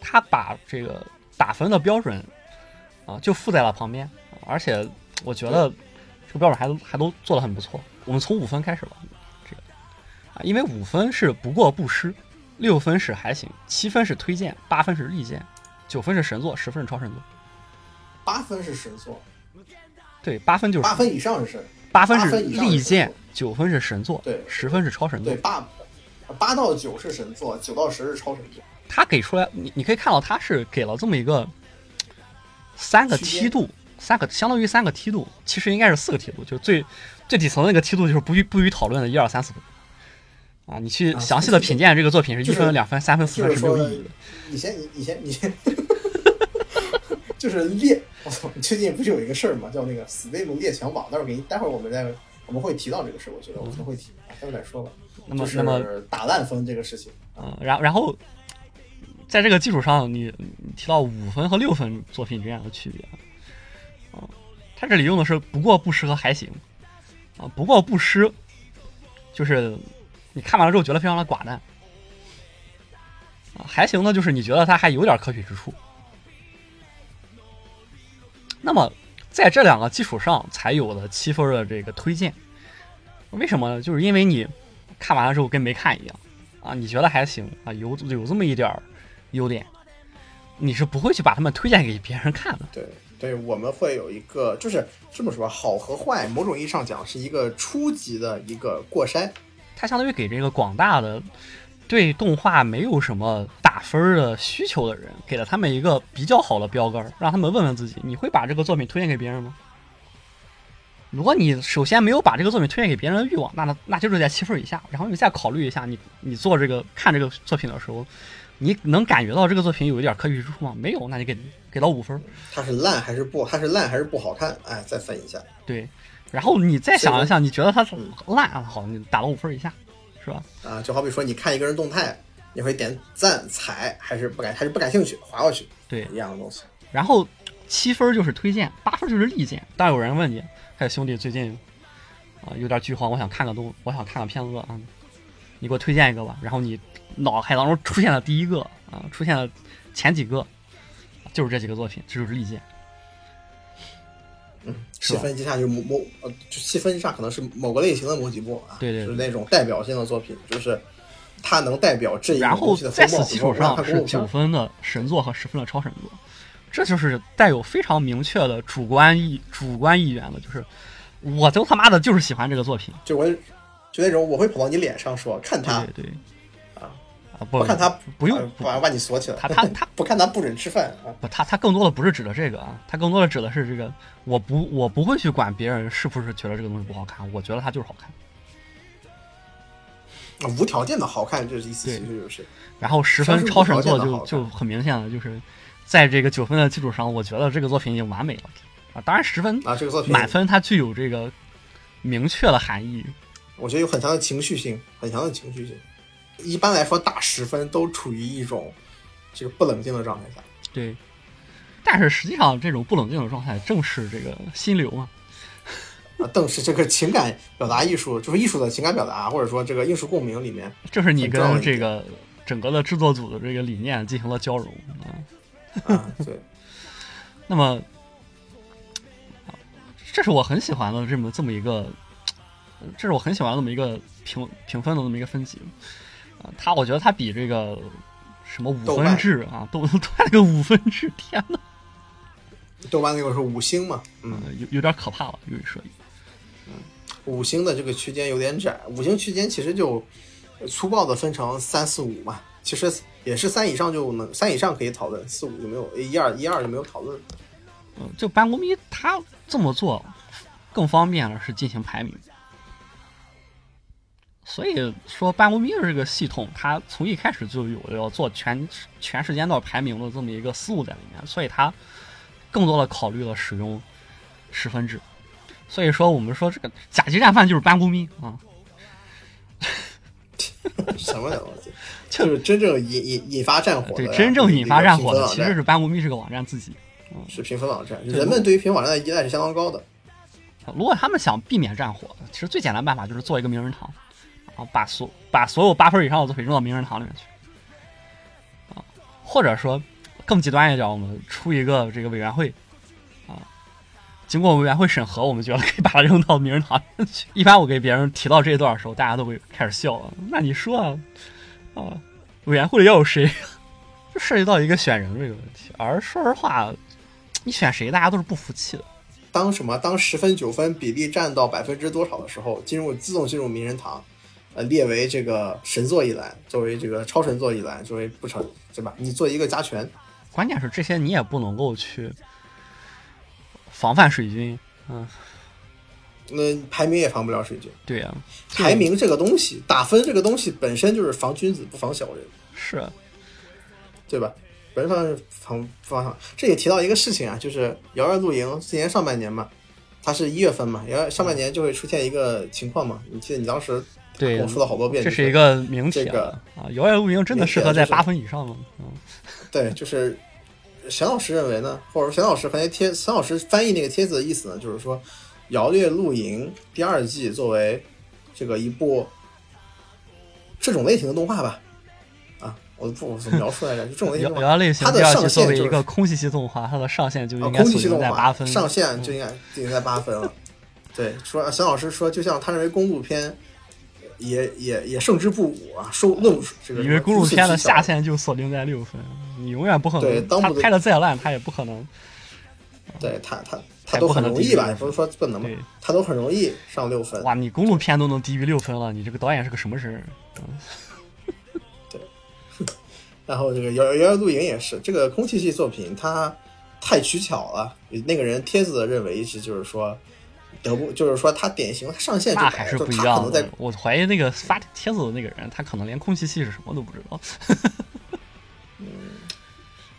[SPEAKER 1] 它把这个打分的标准啊就附在了旁边，而且我觉得这个标准还都还都做得很不错。我们从五分开始吧，这个啊，因为五分是不过不失，六分是还行，七分是推荐，八分是力荐，九分是神作，十分是超神作。
[SPEAKER 2] 八分是神作，
[SPEAKER 1] 对，八分就是
[SPEAKER 2] 八分以上是神。
[SPEAKER 1] 八分是
[SPEAKER 2] 八分以上是神
[SPEAKER 1] 利剑
[SPEAKER 2] 作，
[SPEAKER 1] 九分是神作，
[SPEAKER 2] 对
[SPEAKER 1] 十分是超神作
[SPEAKER 2] 对，。八八到九是神作，九到十是超神作。
[SPEAKER 1] 他给出来，你你可以看到他是给了这么一个三个梯度，三个相当于三个梯度，其实应该是四个梯度，就是最最底层的那个梯度就是不予不予讨论的一二三四分。啊，你去
[SPEAKER 2] 啊
[SPEAKER 1] 详细的品鉴这个作品是
[SPEAKER 2] 就是
[SPEAKER 1] 一分、两分、三分、四分
[SPEAKER 2] 就是
[SPEAKER 1] 没有意义的。，
[SPEAKER 2] 以前你以前你 就是列，我操！最近不是有一个事儿吗？叫那个 Steam 列强榜，待会儿给你，待会儿我们再我们会提到这个事儿，我觉得我们会提，啊待会儿再说吧。
[SPEAKER 1] 那么那么
[SPEAKER 2] 打烂分这个事情，
[SPEAKER 1] 嗯，然然后在这个基础上，你你提到五分和六分作品之间的区别，啊，他这里用的是不过不失和还行，啊，不过不失就是你看完了之后觉得非常的寡淡，啊，还行呢，就是你觉得它还有点可取之处。那么在这两个基础上才有了七分的这个推荐，为什么呢？就是因为你看完了之后跟没看一样。啊，你觉得还行啊，有有这么一点儿优点，你是不会去把他们推荐给别人看的。
[SPEAKER 2] 对对，我们会有一个，就是这么说，好和坏，某种意义上讲是一个初级的一个过筛。
[SPEAKER 1] 它相当于给这个广大的对动画没有什么打分儿的需求的人，给了他们一个比较好的标杆儿，让他们问问自己：你会把这个作品推荐给别人吗？如果你首先没有把这个作品推荐给别人的欲望，那那那就是在七分以下。然后你再考虑一下，你你做这个看这个作品的时候，你能感觉到这个作品有一点可取之处吗？没有，那你给给到五分儿。
[SPEAKER 2] 它是烂还是不？它是烂还是不好看？哎，再分一下。
[SPEAKER 1] 对，然后你再想一想，你觉得它
[SPEAKER 2] 嗯
[SPEAKER 1] 烂啊好，你打了五分以下，是吧？
[SPEAKER 2] 啊，就好比说你看一个人动态，你会点赞、踩，还是不感，还是不感兴趣，划过去，
[SPEAKER 1] 对
[SPEAKER 2] 一样的东西。
[SPEAKER 1] 然后七分就是推荐，八分就是利剑。当有人问你，嘿兄弟，最近啊、有点剧荒，我想看个东，我想看个片子啊，你给我推荐一个吧。然后你脑海当中出现了第一个啊，出现了前几个，就是这几个作品，这就是力荐。是吧
[SPEAKER 2] 细分之下就是某某呃，就细分之下可能是某个类型的某几部啊，
[SPEAKER 1] 对对对
[SPEAKER 2] 就是那种代表性的作品，就是它能代表这一
[SPEAKER 1] 然后。在此基础上是九分的神作和十分的超神作，这就是带有非常明确的主观意主观意愿的，就是我就他妈的就是喜欢这个作品。
[SPEAKER 2] 就我就那种我会跑到你脸上说看他
[SPEAKER 1] 对，
[SPEAKER 2] 啊
[SPEAKER 1] 不
[SPEAKER 2] 不看他
[SPEAKER 1] 不用
[SPEAKER 2] 啊把把你锁起来，
[SPEAKER 1] 他他他
[SPEAKER 2] 不看他不准吃饭啊。
[SPEAKER 1] 不，他他更多的不是指的这个啊，他更多的指的是这个，我不我不会去管别人是不是觉得这个东西不好看，我觉得它就是好看。
[SPEAKER 2] 啊无条件的好看，这意思
[SPEAKER 1] 对
[SPEAKER 2] 其实就是
[SPEAKER 1] 然后十分超神作就就很明显了就是，在这个九分的基础上，我觉得这个作品已经完美了啊。当然十分
[SPEAKER 2] 啊，这个作品
[SPEAKER 1] 满分它具有这个明确的含义，
[SPEAKER 2] 我觉得有很强的情绪性，很强的情绪性。一般来说，打十分都处于一种这个不冷静的状态下。
[SPEAKER 1] 对。但是实际上，这种不冷静的状态正是这个心流嘛。
[SPEAKER 2] 啊，更是这个情感表达艺术，就是艺术的情感表达，或者说这个艺术共鸣里面，
[SPEAKER 1] 正是你跟这个整个的制作组的这个理念进行了交融啊。
[SPEAKER 2] 啊，对，
[SPEAKER 1] 那么，这是我很喜欢的这么这么一个，这是我很喜欢的这么一个评评分的这么一个分级。啊，它我觉得他比这个什么五分制啊，都都那个五分制，天呐，
[SPEAKER 2] 豆瓣那个是五星嘛，嗯，
[SPEAKER 1] 呃有有点可怕了，有一说一。
[SPEAKER 2] 五星的这个区间有点窄，五星区间其实就粗暴的分成三四五嘛，其实也是三以上就能三以上可以讨论，四五就没有，一二一二就没有讨论。
[SPEAKER 1] 嗯，就班国咪他这么做更方便了是进行排名。所以说，班国咪的这个系统，它从一开始就有要做全全时间段排名的这么一个思路在里面，所以它更多的考虑了使用十分制。所以说，我们说这个甲级战犯就是班国咪啊，
[SPEAKER 2] 什么东西？就是真正引引引发战火的，
[SPEAKER 1] 对，真正引发战火的
[SPEAKER 2] 的
[SPEAKER 1] 其实是班国咪这个网站自己。
[SPEAKER 2] 是评分网站，人们对于评分网站的依赖是相当高的。
[SPEAKER 1] 如果他们想避免战火，其实最简单办法就是做一个名人堂，然后把所把所有八分以上的作品扔到名人堂里面去，啊，或者说更极端一点，我们出一个这个委员会，啊，经过委员会审核，我们觉得可以把它扔到名人堂里面去。一般我给别人提到这一段的时候，大家都会开始笑。那你说啊，啊，委员会里要有谁？就涉及到一个选人这个问题。而说实话，你选谁，大家都是不服气的。
[SPEAKER 2] 当什么？当十分九分比例占到百分之多少的时候，进入自动进入名人堂，呃，列为这个神作一栏，作为这个超神作一栏，作为不成，对吧？你做一个加权，
[SPEAKER 1] 关键是这些你也不能够去防范水军，嗯，
[SPEAKER 2] 那排名也防不了水军。
[SPEAKER 1] 对呀、
[SPEAKER 2] 排名这个东西，打分这个东西本身就是防君子不防小人，
[SPEAKER 1] 是
[SPEAKER 2] 对吧？本身是防防。这也提到一个事情啊，就是摇儿露营今年上半年嘛，它是一月份嘛，然后上半年就会出现一个情况嘛，你记得你当时
[SPEAKER 1] 对
[SPEAKER 2] 跟我说了好多遍，
[SPEAKER 1] 这
[SPEAKER 2] 是
[SPEAKER 1] 一个名帖
[SPEAKER 2] 这个
[SPEAKER 1] 啊，摇曳露营真的适合在八分以上吗？嗯，
[SPEAKER 2] 对，就是沈老师认为呢，或者说沈老师翻译贴，沈老师翻译那个帖子的意思呢，就是说《摇曳露营》第二季作为这个一部这种类型的动画吧，啊，我不我怎么描述来着？就这种类型
[SPEAKER 1] 摇摇类型
[SPEAKER 2] 它的上限就是
[SPEAKER 1] 为一个空气系动画，它的上限就
[SPEAKER 2] 啊，
[SPEAKER 1] 应该锁定在八分。
[SPEAKER 2] 上限就应该就应该八分了。对，说沈老师说，就像他认为公路片也也也胜之不武啊，收论这个
[SPEAKER 1] 因为公路片的下限就锁定在六分，你永远不可能。
[SPEAKER 2] 对当
[SPEAKER 1] 拍的再烂，他也不可能。
[SPEAKER 2] 对他他他都很容易吧，也不是说不能他都很容易上六分。
[SPEAKER 1] 哇，你公路片都能低于六分了，你这个导演是个什么人？
[SPEAKER 2] 然后这个《摇摇摇露营》也是这个空气系作品，它太取巧了。那个人帖子的认为是就是说，得不就是说他典型，他上线就
[SPEAKER 1] 那还是不一样的。我怀疑那个发帖子的那个人，他可能连空气系是什么都不知道。
[SPEAKER 2] 嗯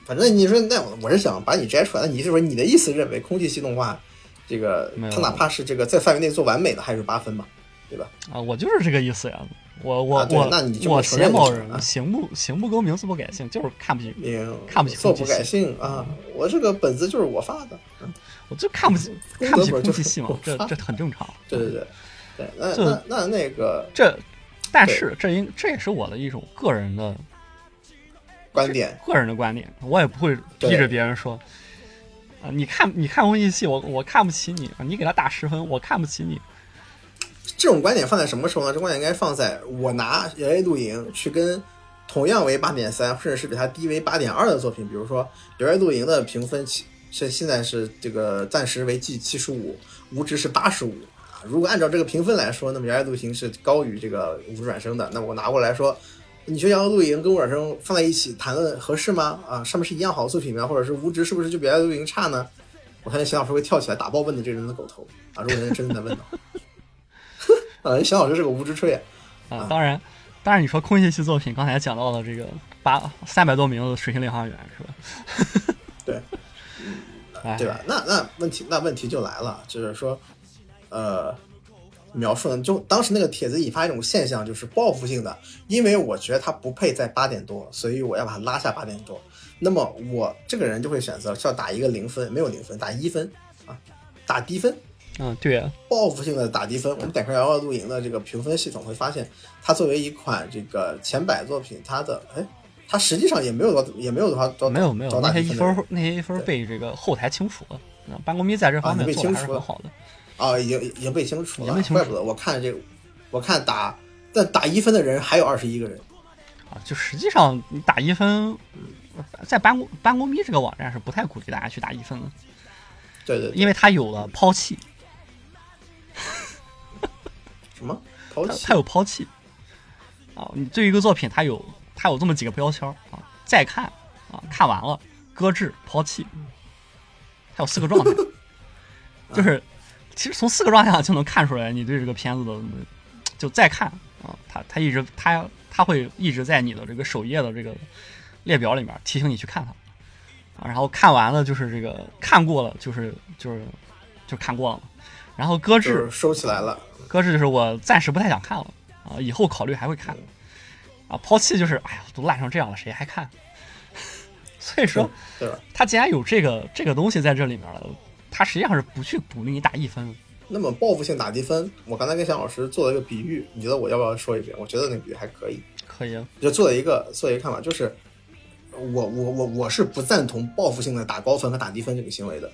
[SPEAKER 2] 反正你说那我我是想把你摘出来，那你是说你的意思认为空气系动画这个他哪怕是这个在范围内做完美的还是八分嘛，对吧？
[SPEAKER 1] 啊，我就是这个意思呀。我我、
[SPEAKER 2] 啊
[SPEAKER 1] 我
[SPEAKER 2] 那你这么
[SPEAKER 1] 我
[SPEAKER 2] 承认
[SPEAKER 1] 邪某人，
[SPEAKER 2] 就行
[SPEAKER 1] 不行不更名字不改姓，就是看不起，看不起
[SPEAKER 2] 做不改姓啊！我这个本子就是我发的，
[SPEAKER 1] 我就看不起看不起空气系嘛，这这很正常。
[SPEAKER 2] 对对对对。那那那那个
[SPEAKER 1] 这，但是这应这也是我的一种个人的
[SPEAKER 2] 观点，
[SPEAKER 1] 个人的观点，我也不会逼着别人说，啊，你看你看空气系，我我看不起你，你给他打十分，我看不起你，
[SPEAKER 2] 这种观点放在什么时候呢？这观点应该放在我拿《摇曳露营》去跟同样为八点三，甚至是比它低为八点二的作品，比如说《摇曳露营》的评分起是现在是这个暂时为 G 七十五，无值是八十五啊。如果按照这个评分来说，那么《摇曳露营》是高于这个无转生的。那我拿过来说，你觉得《摇曳露营》跟无转生放在一起谈论合适吗？啊，上面是一样好的作品吗？或者是无值是不是就比《摇曳露营》差呢？我相信邢老师会跳起来打爆问的这个人的狗头啊！如果人家真的在问的。啊，邢老师是个无知吹啊！
[SPEAKER 1] 啊，当然，当然你说空气系作品，刚才讲到了这个八三百多名的水星领航员是吧？
[SPEAKER 2] 对，
[SPEAKER 1] 哎，
[SPEAKER 2] 对吧？那那问题那问题就来了，就是说，呃，描述呢，就当时那个帖子引发一种现象，就是报复性的，因为我觉得他不配在八点多，所以我要把他拉下八点多。那么我这个人就会选择是要打一个零分，没有零分，打一分啊，打低分。
[SPEAKER 1] 嗯，对啊，
[SPEAKER 2] 报复性的打低分。我们点开摇摇露营的这个评分系统，会发现它作为一款这个前百作品，它的哎，它实际上也没有多也没有多少多
[SPEAKER 1] 没有没有那些一分那些一分被这个后台清除了，那班公咪在这方
[SPEAKER 2] 啊
[SPEAKER 1] 面做的还是很好的。
[SPEAKER 2] 啊，已经已经被清除了，
[SPEAKER 1] 已经被清除
[SPEAKER 2] 怪不得我看这个，我看打但打一分的人还有二十一个人，
[SPEAKER 1] 啊，就实际上你打一分，在班公班公咪这个网站是不太鼓励大家去打一分的，
[SPEAKER 2] 对对对，
[SPEAKER 1] 因为它有了抛弃，
[SPEAKER 2] 什么？抛弃
[SPEAKER 1] 它它有抛弃。啊。你对一个作品，它有它有这么几个标签啊：再看啊，看完了，搁置，抛弃，还有四个状态，就是其实从四个状态上就能看出来你对这个片子的就再看啊，它它一直它它会一直在你的这个首页的这个列表里面提醒你去看它。啊，然后看完了就是这个看过了就是就是就看过了，然后搁置
[SPEAKER 2] 收起来了。
[SPEAKER 1] 搁置就是我暂时不太想看了啊，以后考虑还会看啊。抛弃就是哎呀，都烂成这样了，谁还看？所以说，
[SPEAKER 2] 对吧？
[SPEAKER 1] 他既然有这个这个东西在这里面了，他实际上是不去鼓励你打一分。
[SPEAKER 2] 那么报复性打低分，我刚才跟向老师做了一个比喻，你觉得我要不要说一遍？我觉得那个比喻还可以，
[SPEAKER 1] 可以，啊
[SPEAKER 2] 就做了一个做了一个看法，就是我我我我是不赞同报复性的打高分和打低分这个行为的。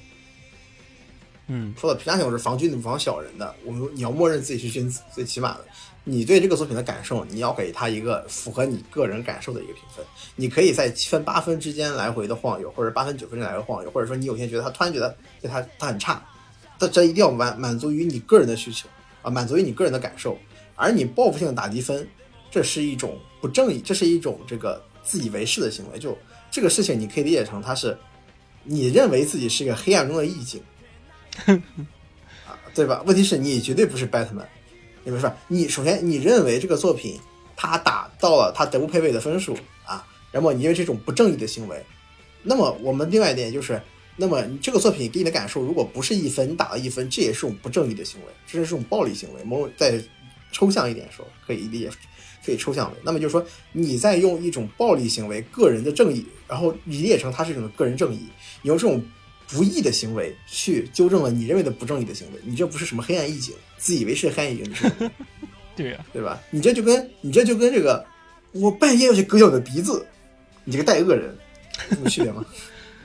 [SPEAKER 1] 嗯
[SPEAKER 2] 说到评价性，我是防君子不防小人的。我们你要默认自己是君子，最起码的，你对这个作品的感受，你要给他一个符合你个人感受的一个评分。你可以在七分八分之间来回的晃悠，或者八分九分之间来回晃悠，或者说你有些觉得他突然觉得对他他很差，但这一定要满满足于你个人的需求啊，满足于你个人的感受。而你报复性的打低分，这是一种不正义，这是一种这个自以为是的行为。就这个事情，你可以理解成它是你认为自己是一个黑暗中的意境。啊，对吧？问题是你绝对不是 Batman，你们说，你首先你认为这个作品它达到了它德不配位的分数啊，然后你认为这种不正义的行为，那么我们另外一点就是，那么你这个作品给你的感受如果不是一分，你打了一分，这也是种不正义的行为，这是种暴力行为。某种再抽象一点说，可以理解，可以抽象的。那么就是说，你在用一种暴力行为、个人的正义，然后理解成它是一种个人正义，你用这种不义的行为去纠正了你认为的不正义的行为，你这不是什么黑暗义警，自以为是黑暗义警，
[SPEAKER 1] 对呀、
[SPEAKER 2] 对吧？你这就跟你这就跟这个，我半夜要去割掉你的鼻子，你这个带恶人，有区别吗？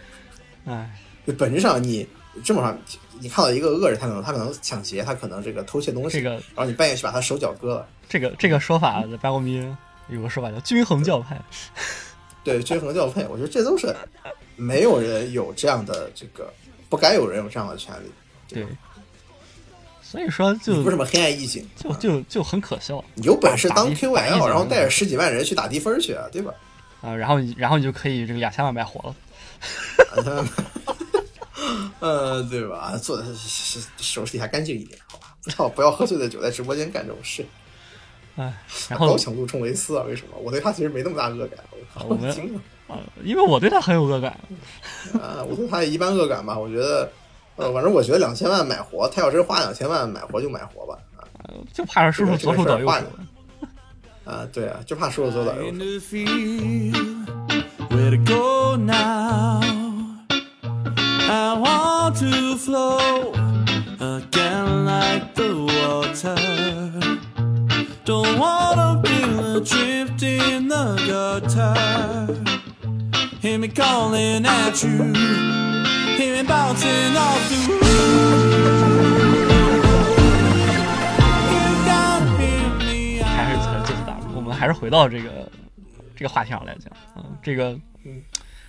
[SPEAKER 1] 哎，
[SPEAKER 2] 就本质上你这么上，你看到一个恶人，他可能他可能抢劫，他可能这个偷窃东西，
[SPEAKER 1] 这个
[SPEAKER 2] 然后你半夜去把他手脚割了，
[SPEAKER 1] 这个这个说法在八国民有个说法叫均衡教派。
[SPEAKER 2] 对，均衡教派，我觉得这都是没有人有这样的这个，不该有人有这样的权利，
[SPEAKER 1] 对，所以说就
[SPEAKER 2] 你不是什么黑暗意境，
[SPEAKER 1] 就就就很可笑
[SPEAKER 2] 你有本事当 QL，然后带着十几万人去打低分去啊，对吧？
[SPEAKER 1] 啊，然后然后你就可以这个两千万买活了。
[SPEAKER 2] 呃，对吧？做的手势体还干净一点，好吧？不要不要喝醉的酒在直播间干这种事。
[SPEAKER 1] 哎，然后
[SPEAKER 2] 高强度冲维斯啊？为什么？我对他其实没那么大恶感。我靠，
[SPEAKER 1] 我们因为我对他很有恶感。
[SPEAKER 2] 啊！我对他也一般恶感吧。我觉得，呃，反正我觉得两千万买活，他要真花两千万买活就买活吧。啊
[SPEAKER 1] 就怕是叔叔左手倒右手。
[SPEAKER 2] 啊，对啊，就怕叔叔左左右。
[SPEAKER 3] Me calling at you. Hear me bouncing off the roof. You gotta hear me
[SPEAKER 1] 还是
[SPEAKER 3] out.
[SPEAKER 1] 才就是打。我们还是回到这个这个话题上来讲，嗯，这个
[SPEAKER 2] 嗯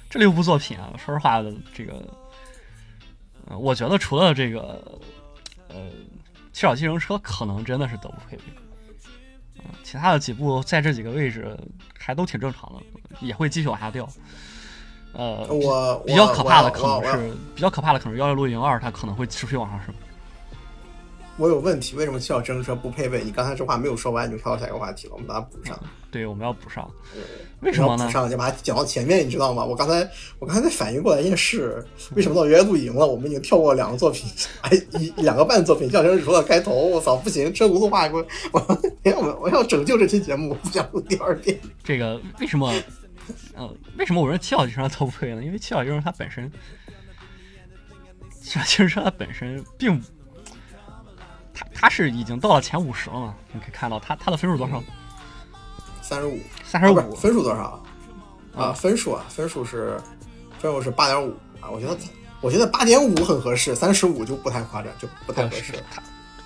[SPEAKER 1] 这六部作品啊，说实话的这个，呃，我觉得除了这个呃《七小计程车》可能真的是德不配位，嗯、其他的几部在这几个位置还都挺正常的，也会继续往下掉。呃，
[SPEAKER 2] 我
[SPEAKER 1] 比较可怕的可能是比较可怕的可能是《幺六露营二》，它可能会持续往上升。
[SPEAKER 2] 我有问题，为什么七小自行车不配备？你刚才这话没有说完，你就跳到下一个话题了，我们把它补上。
[SPEAKER 1] 对，我们要补上。为什么呢
[SPEAKER 2] 补？上就把它讲到前面，你知道吗？我刚才我刚才才反应过来一件事，为什么到原来露营了，我们已经跳过两个作品，哎，一两个半作品，叫成说到开头，我操，不行，车轱辘话我我我要拯救这期节目，我不想录第二遍。
[SPEAKER 1] 这个为什么？呃，为什么我认为七小计程车都不配呢？因为七小计程车它本身，七小计程车它本身并，它它是已经到了前五十了嘛？你可以看到它它的分数多少？
[SPEAKER 2] 三十五，
[SPEAKER 1] 三十五。
[SPEAKER 2] 分数多少啊？分数啊，分数是分数是八点五啊，我觉得我觉得八点五很合适，三十五就不太夸张，就不太合适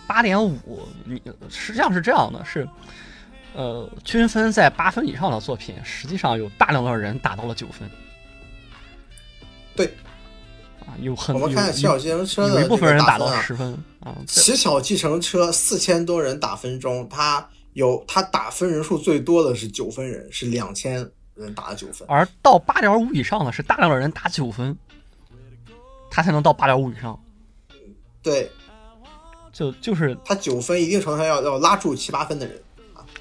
[SPEAKER 1] 八点五，你实际上是这样的，是呃，均分在八分以上的作品，实际上有大量的人达到了九分
[SPEAKER 2] 对，
[SPEAKER 1] 啊，有很
[SPEAKER 2] 我们
[SPEAKER 1] 有
[SPEAKER 2] 看小计程车
[SPEAKER 1] 有
[SPEAKER 2] 的
[SPEAKER 1] 一部分人打到十分啊，
[SPEAKER 2] 骑小计程车四千多人打分中，他有他打分人数最多的是九分人，是两千人打了九分。
[SPEAKER 1] 而到八点五以上的是大量的人打九分，他才能到八点五以上。
[SPEAKER 2] 对
[SPEAKER 1] 就就是
[SPEAKER 2] 他九分，一定程度上要要拉住七八分的人。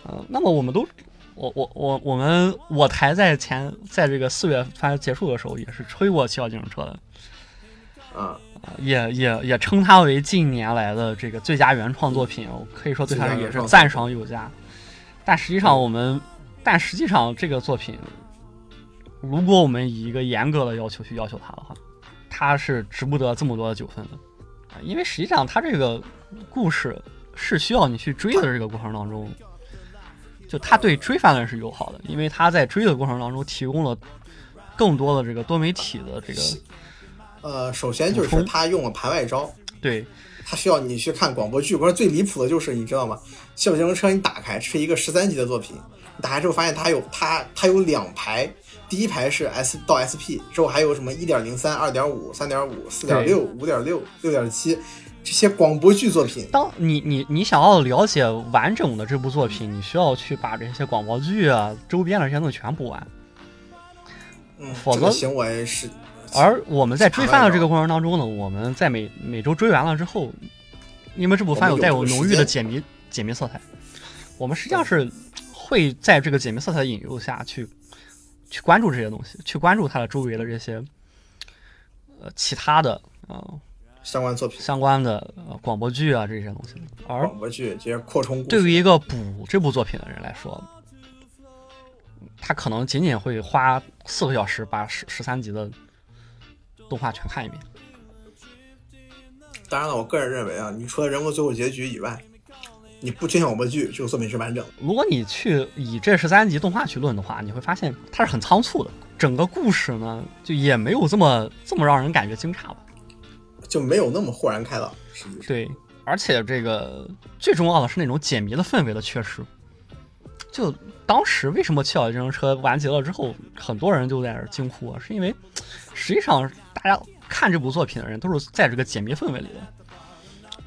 [SPEAKER 1] 呃，那么我们都，我我我我们我台在前在这个四月番结束的时候也是吹过《七号自行车》的，
[SPEAKER 2] 啊、
[SPEAKER 1] 啊也也也称它为近年来的这个最佳原创作品，我可以说对它也是赞赏有加。但实际上我们，但实际上这个作品，如果我们以一个严格的要求去要求它的话，它是值不得这么多的九分的，啊因为实际上它这个故事是需要你去追的这个过程当中，就他对追番人是友好的，因为他在追的过程当中提供了更多的这个多媒体的这个
[SPEAKER 2] 呃，首先就是他用了盘外招，
[SPEAKER 1] 对
[SPEAKER 2] 他需要你去看广播剧。不是最离谱的就是你知道吗？《西部计程车》你打开是一个十三集的作品，你打开之后发现它有它它有两排，第一排是 S 到 SP，之后还有什么一点零三、二点五、三点五、四点六、五点六、六点七这些广播剧作品。
[SPEAKER 1] 当你你你想要了解完整的这部作品，你需要去把这些广播剧啊、周边的这些东西全补完。
[SPEAKER 2] 嗯，
[SPEAKER 1] 否则
[SPEAKER 2] 这个行为是
[SPEAKER 1] 而我们在追番的这个过程当中呢，我们在每每周追完了之后，因为这部番有带有浓郁的解谜解谜色彩，我们实际上是会在这个解谜色彩的引诱下去去关注这些东西，去关注它的周围的这些呃其他的呃
[SPEAKER 2] 相关作品，
[SPEAKER 1] 相关的呃广播剧啊这些东西。而
[SPEAKER 2] 广播剧这些扩充。
[SPEAKER 1] 对于一个补这部作品的人来说，他可能仅仅会花四个小时把十十三集的动画全看一遍。
[SPEAKER 2] 当然了，我个人认为啊，你除了人物最后结局以外，你不缺广播剧，这个作品是完整的。
[SPEAKER 1] 如果你去以这十三集动画去论的话，你会发现它是很仓促的，整个故事呢就也没有这么这么让人感觉惊诧吧。
[SPEAKER 2] 就没有那么豁然开朗。实际上，
[SPEAKER 1] 对，而且这个最重要的是那种解谜的氛围的缺失。就当时为什么《七小自行车》完结了之后，很多人就在那儿惊呼啊，是因为实际上大家看这部作品的人都是在这个解谜氛围里的，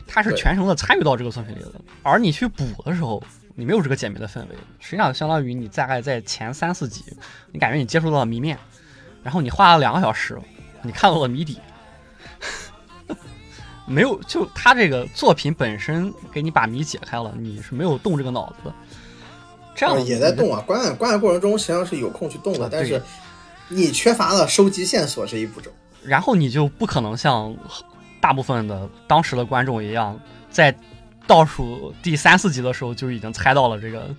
[SPEAKER 1] 他是全程的参与到这个作品里的。而你去补的时候，你没有这个解谜的氛围，实际上相当于你大概在前三四集，你感觉你接触到了谜面，然后你花了两个小时，你看到了谜底。没有，就他这个作品本身给你把谜解开了，你是没有动这个脑子的。这样
[SPEAKER 2] 呃也在动啊，观看观看过程中实际上是有空去动的，
[SPEAKER 1] 啊
[SPEAKER 2] 但是你缺乏了收集线索这一步骤。
[SPEAKER 1] 然后你就不可能像大部分的当时的观众一样，在倒数第三四集的时候就已经猜到了这个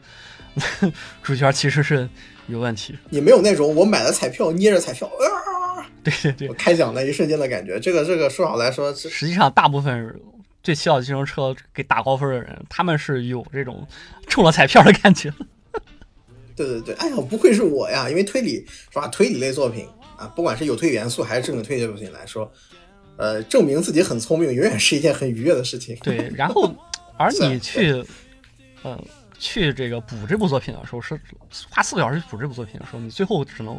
[SPEAKER 1] 主角其实是有问题。
[SPEAKER 2] 你没有那种我买了彩票捏着彩票，啊，
[SPEAKER 1] 对对对
[SPEAKER 2] 我，开奖那一瞬间的感觉。这个这个说好来说
[SPEAKER 1] 实际上大部分对七小计程车给打高分的人，他们是有这种中了彩票的感觉。
[SPEAKER 2] 对对对，哎呀，不愧是我呀！因为推理是吧？推理类作品啊，不管是有推理元素还是正经推理类作品来说，呃，证明自己很聪明，永远是一件很愉悦的事情。
[SPEAKER 1] 对，然后 而你去，嗯，去这个补这部作品的时候，是花四个小时去补这部作品的时候，你最后只能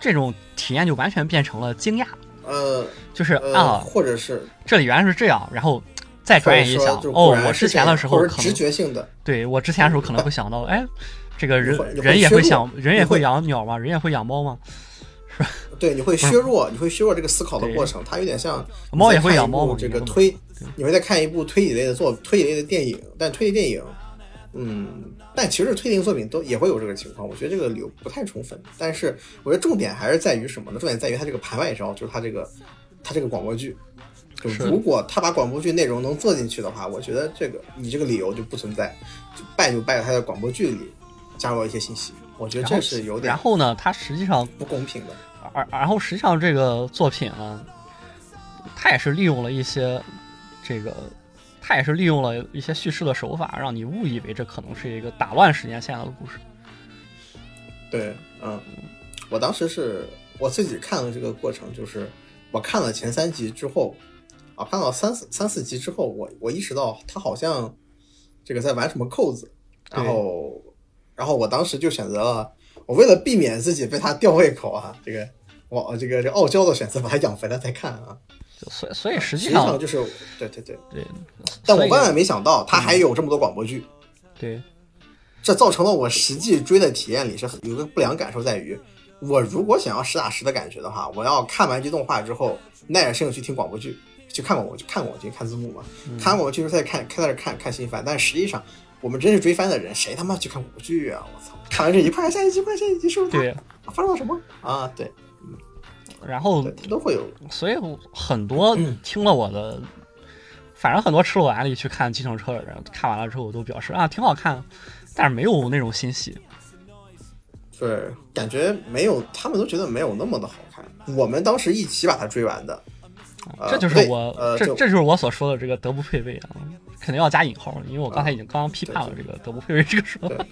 [SPEAKER 1] 这种体验就完全变成了惊讶，
[SPEAKER 2] 呃
[SPEAKER 1] 就是
[SPEAKER 2] 呃，
[SPEAKER 1] 啊，
[SPEAKER 2] 或者是
[SPEAKER 1] 这里原来是这样，然后再转眼一想，哦我之前的时候可能
[SPEAKER 2] 直觉性的，
[SPEAKER 1] 对我之前的时候可能会想到，哎，这个人人也会想，人也
[SPEAKER 2] 会
[SPEAKER 1] 会养鸟吗？人也会养猫吗？
[SPEAKER 2] 是吧对，你会削弱，你会削弱这个思考的过程，它有点像
[SPEAKER 1] 猫也会养猫
[SPEAKER 2] 这个推，你会再看一部推理类的作推理类的电影，但推理电影，嗯，但其实推理作品都也会有这个情况，我觉得这个理由不太充分。但是我觉得重点还是在于什么呢？重点在于它这个盘外招，就是它这个它这个广播剧。就是如果他把广播剧内容能做进去的话，我觉得这个你这个理由就不存在，就败就败在他的广播剧里加入了一些信息，我觉得这是有点
[SPEAKER 1] 然后呢，它实际上
[SPEAKER 2] 不公平的。
[SPEAKER 1] 而然后实际上这个作品啊，它也是利用了一些这个，它也是利用了一些叙事的手法，让你误以为这可能是一个打乱时间线的故事。
[SPEAKER 2] 对，嗯，我当时是我自己看了这个过程，就是我看了前三集之后，啊，看到三四三四集之后，我我意识到他好像这个在玩什么扣子，然后然后我当时就选择了，我为了避免自己被他吊胃口啊，这个我这个这傲娇的选择把它养肥了再看啊，
[SPEAKER 1] 就所以所以实
[SPEAKER 2] 实
[SPEAKER 1] 际上
[SPEAKER 2] 就是对对对，
[SPEAKER 1] 对，
[SPEAKER 2] 但我万万没想到他还有这么多广播剧，
[SPEAKER 1] 对，
[SPEAKER 2] 这造成了我实际追的体验里是有个不良感受，在于我如果想要实打实的感觉的话，我要看完这动画之后，耐着性去听广播剧，去看广播剧，看广播剧，看字幕嘛，看完广播剧之后再看，开始看看新番。但实际上，我们真是追番的人，谁他妈去看广播剧啊？我操！看完这一块，下一集，快下一集，是不是？
[SPEAKER 1] 对，
[SPEAKER 2] 发生了什么啊？对，
[SPEAKER 1] 然后
[SPEAKER 2] 都会有。
[SPEAKER 1] 所以很多听了我的，反正很多吃了我安利去看计程车的人，看完了之后都表示啊挺好看，但是没有那种欣喜。
[SPEAKER 2] 对，感觉没有，他们都觉得没有那么的好看。我们当时一起把它追完的，呃
[SPEAKER 1] 这就是我，
[SPEAKER 2] 呃，
[SPEAKER 1] 这这就是我所说的这个德不配位啊，肯定要加引号，因为我刚才已经刚刚批判了这个德不配位这个说法。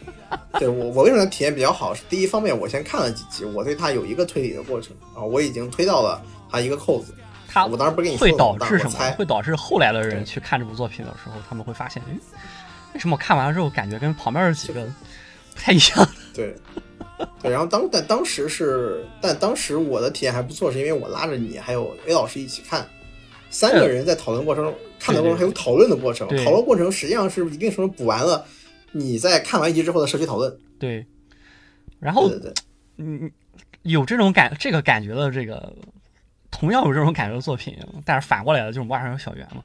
[SPEAKER 2] 对我我为什么体验比较好？是第一方面，我先看了几集，我对它有一个推理的过程啊，我已经推到了它一个扣子。
[SPEAKER 1] 它
[SPEAKER 2] 我当时不跟你说
[SPEAKER 1] 会导致什么？会导致后来的人去看这部作品的时候，他们会发现，哎，为什么我看完了之后感觉跟旁边的几个不太一样？
[SPEAKER 2] 对，对，然后当但当时是，但当时我的体验还不错，是因为我拉着你还有 A 老师一起看，三个人在讨论过程中，看的过程还有讨论的过程，讨论过程实际上是一定程度补完了你在看完一集之后的社区讨论。
[SPEAKER 1] 对，然后
[SPEAKER 2] 对对对，
[SPEAKER 1] 嗯，有这种感这个感觉的这个，同样有这种感觉的作品，但是反过来的这种《万上有小圆》嘛，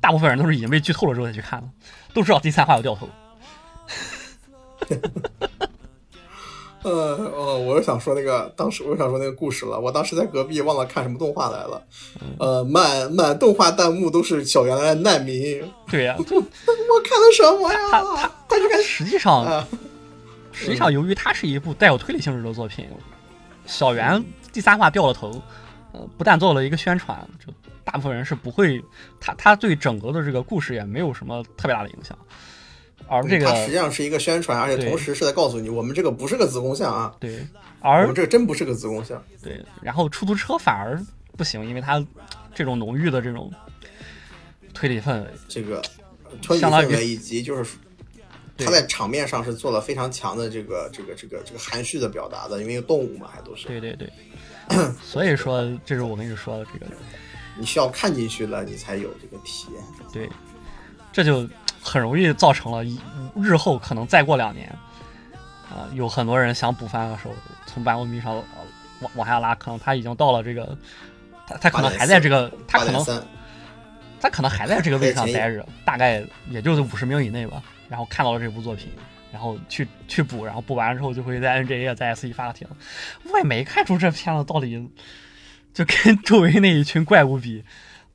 [SPEAKER 1] 大部分人都是已经被剧透了之后再去看的，都知道第三话要掉头。
[SPEAKER 2] 呃哦，我又想说那个，当时我又想说那个故事了。我当时在隔壁忘了看什么动画来了，呃，满满动画弹幕都是小圆的难民，
[SPEAKER 1] 对呀、就
[SPEAKER 2] 我看的什么呀？
[SPEAKER 1] 他他
[SPEAKER 2] 他就看
[SPEAKER 1] 实际上
[SPEAKER 2] 啊，
[SPEAKER 1] 实际上由于它是一部带有推理性质的作品，小圆第三话掉了头，呃，不但做了一个宣传，就大部分人是不会，他他对整个的这个故事也没有什么特别大的影响，而这个
[SPEAKER 2] 它实际上是一个宣传，而且同时是在告诉你，我们这个不是个子宫像啊，
[SPEAKER 1] 对，而我
[SPEAKER 2] 们这个真不是个子宫像。
[SPEAKER 1] 对，然后出租车反而不行，因为它这种浓郁的这种推理氛围，
[SPEAKER 2] 这个推理
[SPEAKER 1] 相当于
[SPEAKER 2] 氛围以及就是
[SPEAKER 1] 对
[SPEAKER 2] 他在场面上是做了非常强的这个这个这个这个含蓄的表达的，因为动物嘛还都是
[SPEAKER 1] 对对对，所以说这是我跟你说的这个，
[SPEAKER 2] 你需要看进去了，你才有这个体验。
[SPEAKER 1] 对，这就很容易造成了一日后可能再过两年，啊、有很多人想补番的时候，从版文迷上、呃往往下拉，可能他已经到了这个，他他可能还在这个，他可能他可能还在这个位置上待着，大概也就是五十名以内吧。然后看到了这部作品，然后去去补，然后补完了之后就会在 NGA 在 S 一发帖。我也没看出这片子到底就跟 周围那一群怪物比，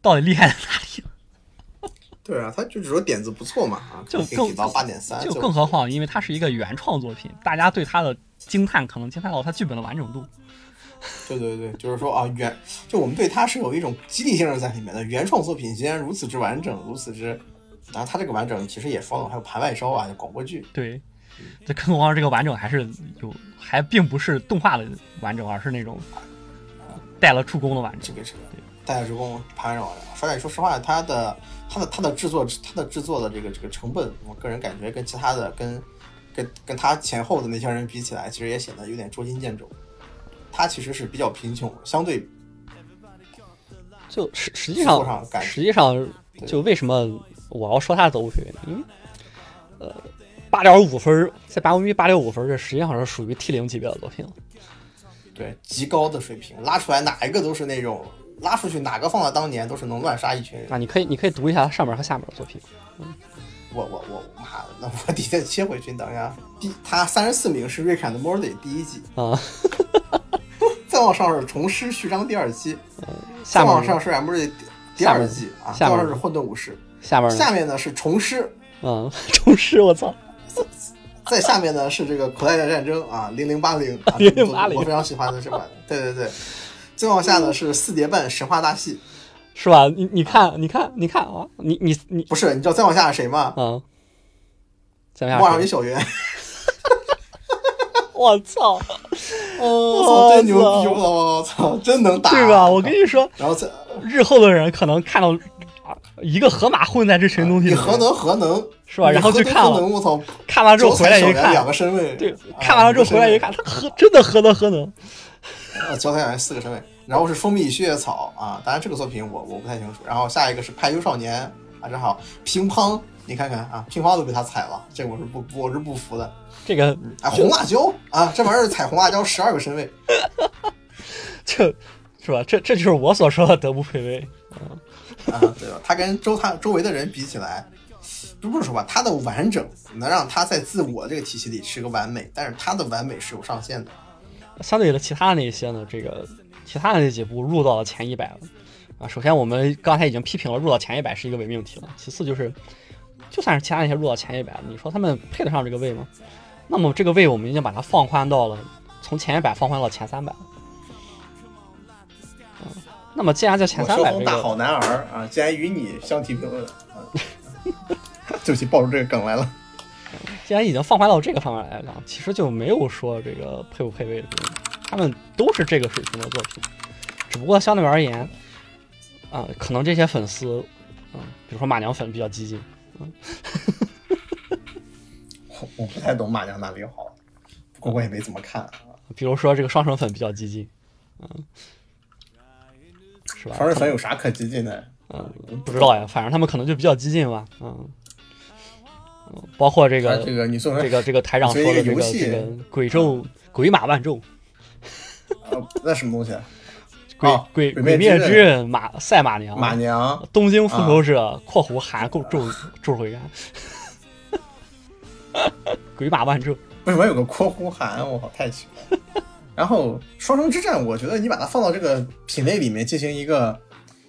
[SPEAKER 1] 到底厉害在哪里。
[SPEAKER 2] 对啊，他就只说点子不错嘛啊，
[SPEAKER 1] 就更
[SPEAKER 2] 到八点三，
[SPEAKER 1] 就更何况，因为它是一个原创作品，大家对它的惊叹可能惊叹到它剧本的完整度。
[SPEAKER 2] 对对对，就是说啊，原就我们对它是有一种激励性质在里面的。原创作品既然如此之完整，如此之，然后它这个完整其实也说了，还有盘外烧啊，广播剧，
[SPEAKER 1] 对，这更何况这个完整还是有，还并不是动画的完整，而是那种呃带了助攻的完整。
[SPEAKER 2] 这个是大家职工盘外招。说来说实话，它的它的它的制作它的制作的这个这个成本，我个人感觉跟其他的跟跟跟他前后的那些人比起来，其实也显得有点捉襟见肘。他其实是比较贫穷，相对
[SPEAKER 1] 就实实际上，实际上就为什么我要说它的德物配位呢？因为呃，八点五分在八五米八点五分，这实际上是属于 T 零级别的作品了。
[SPEAKER 2] 对极高的水平，拉出来哪一个都是那种拉出去哪个放到当年都是能乱杀一群人。
[SPEAKER 1] 啊，你可以你可以读一下它上面和下面的作品。
[SPEAKER 2] 我我我妈的，那我得再切回去，等一下。第他三十四名是《瑞克 and Morty》第一季，
[SPEAKER 1] 啊，
[SPEAKER 2] 再往上是《虫师》序章第二期，
[SPEAKER 1] 下面
[SPEAKER 2] 再往上是《Morty》第第二季啊，
[SPEAKER 1] 下面
[SPEAKER 2] 再往上是《混沌武士
[SPEAKER 1] 下面》，呢？
[SPEAKER 2] 下面呢是《虫师》，
[SPEAKER 1] 嗯，重师，我操！
[SPEAKER 2] 再下面呢是这个《口袋的战争》啊，零零八零 啊
[SPEAKER 1] ，0080
[SPEAKER 2] 我非常喜欢的这款，对对对。再往下呢是四叠半神话大戏，
[SPEAKER 1] 是吧？你你看，你看，你看啊！你你你，
[SPEAKER 2] 不是，你知道再往下是谁吗？
[SPEAKER 1] 嗯，怎么样？
[SPEAKER 2] 望上与小圆，
[SPEAKER 1] 我操，
[SPEAKER 2] 我操，真牛逼！我操，真能打，
[SPEAKER 1] 对吧？我跟你说，
[SPEAKER 2] 然后再
[SPEAKER 1] 日后的人可能看到啊一个河马混在这群东西里，
[SPEAKER 2] 你何能何能
[SPEAKER 1] 是吧然后
[SPEAKER 2] 你何德
[SPEAKER 1] 就看了，
[SPEAKER 2] 我操！
[SPEAKER 1] 看完之后回来一
[SPEAKER 2] 脚踩小圆两
[SPEAKER 1] 看，
[SPEAKER 2] 个身位，
[SPEAKER 1] 对，
[SPEAKER 2] 啊
[SPEAKER 1] 看完了之后回来一，看，他何真的何德何能？
[SPEAKER 2] 啊，脚踩小圆四个身位，然后是蜂蜜与血草啊，当然这个作品我我不太清楚。然后下一个是派优少年啊，正好乒乓你看看啊，乒乓都被他踩了，这个我是不我是不服的。
[SPEAKER 1] 这个
[SPEAKER 2] 啊，红辣椒啊，这玩意儿踩红辣椒十二个身位，
[SPEAKER 1] 这是吧？这这就是我所说的德不配位。
[SPEAKER 2] 啊，对吧？他跟周他周围的人比起来，不不是说吧，他的完整能让他在自我这个体系里是个完美，但是他的完美是有上限的。
[SPEAKER 1] 相对的其他的那些呢，这个其他的那几部入到了前一百了啊。首先我们刚才已经批评了入到前一百是一个伪命题了，其次就是就算是其他那些入到前一百，你说他们配得上这个位吗？那么这个位我们已经把它放宽到了从前一百放宽到前三百了。那么既然在前三百这个
[SPEAKER 2] 大好男儿啊，既然与你相提并论啊！对不起，爆出这个梗来了。
[SPEAKER 1] 既然已经放宽到这个方面来讲，其实就没有说这个配不配位的问题，他们都是这个水平的作品，只不过相对而言，啊、可能这些粉丝，嗯、比如说马娘粉比较激进，
[SPEAKER 2] 我我不太懂马娘哪里好，不过我也没怎么看啊。
[SPEAKER 1] 比如说这个双生粉比较激进，嗯、是吧？
[SPEAKER 2] 双城粉有啥可激进的？
[SPEAKER 1] 嗯，不知道呀，反正他们可能就比较激进吧，嗯，嗯包括这个
[SPEAKER 2] 这个你
[SPEAKER 1] 这个这个台长说的这个
[SPEAKER 2] 这个游戏
[SPEAKER 1] 这个鬼咒鬼马万咒。
[SPEAKER 2] 啊，那什么东西啊？
[SPEAKER 1] 鬼
[SPEAKER 2] 啊
[SPEAKER 1] 鬼
[SPEAKER 2] 鬼
[SPEAKER 1] 鬼灭之
[SPEAKER 2] 刃
[SPEAKER 1] 刃马赛马娘
[SPEAKER 2] 马娘
[SPEAKER 1] 东京复仇者（括弧韩咒咒咒回甘）鬼马万咒，
[SPEAKER 2] 为什么有个括弧韩？我靠，太奇怪了。然后双城之战，我觉得你把它放到这个品类里面进行一个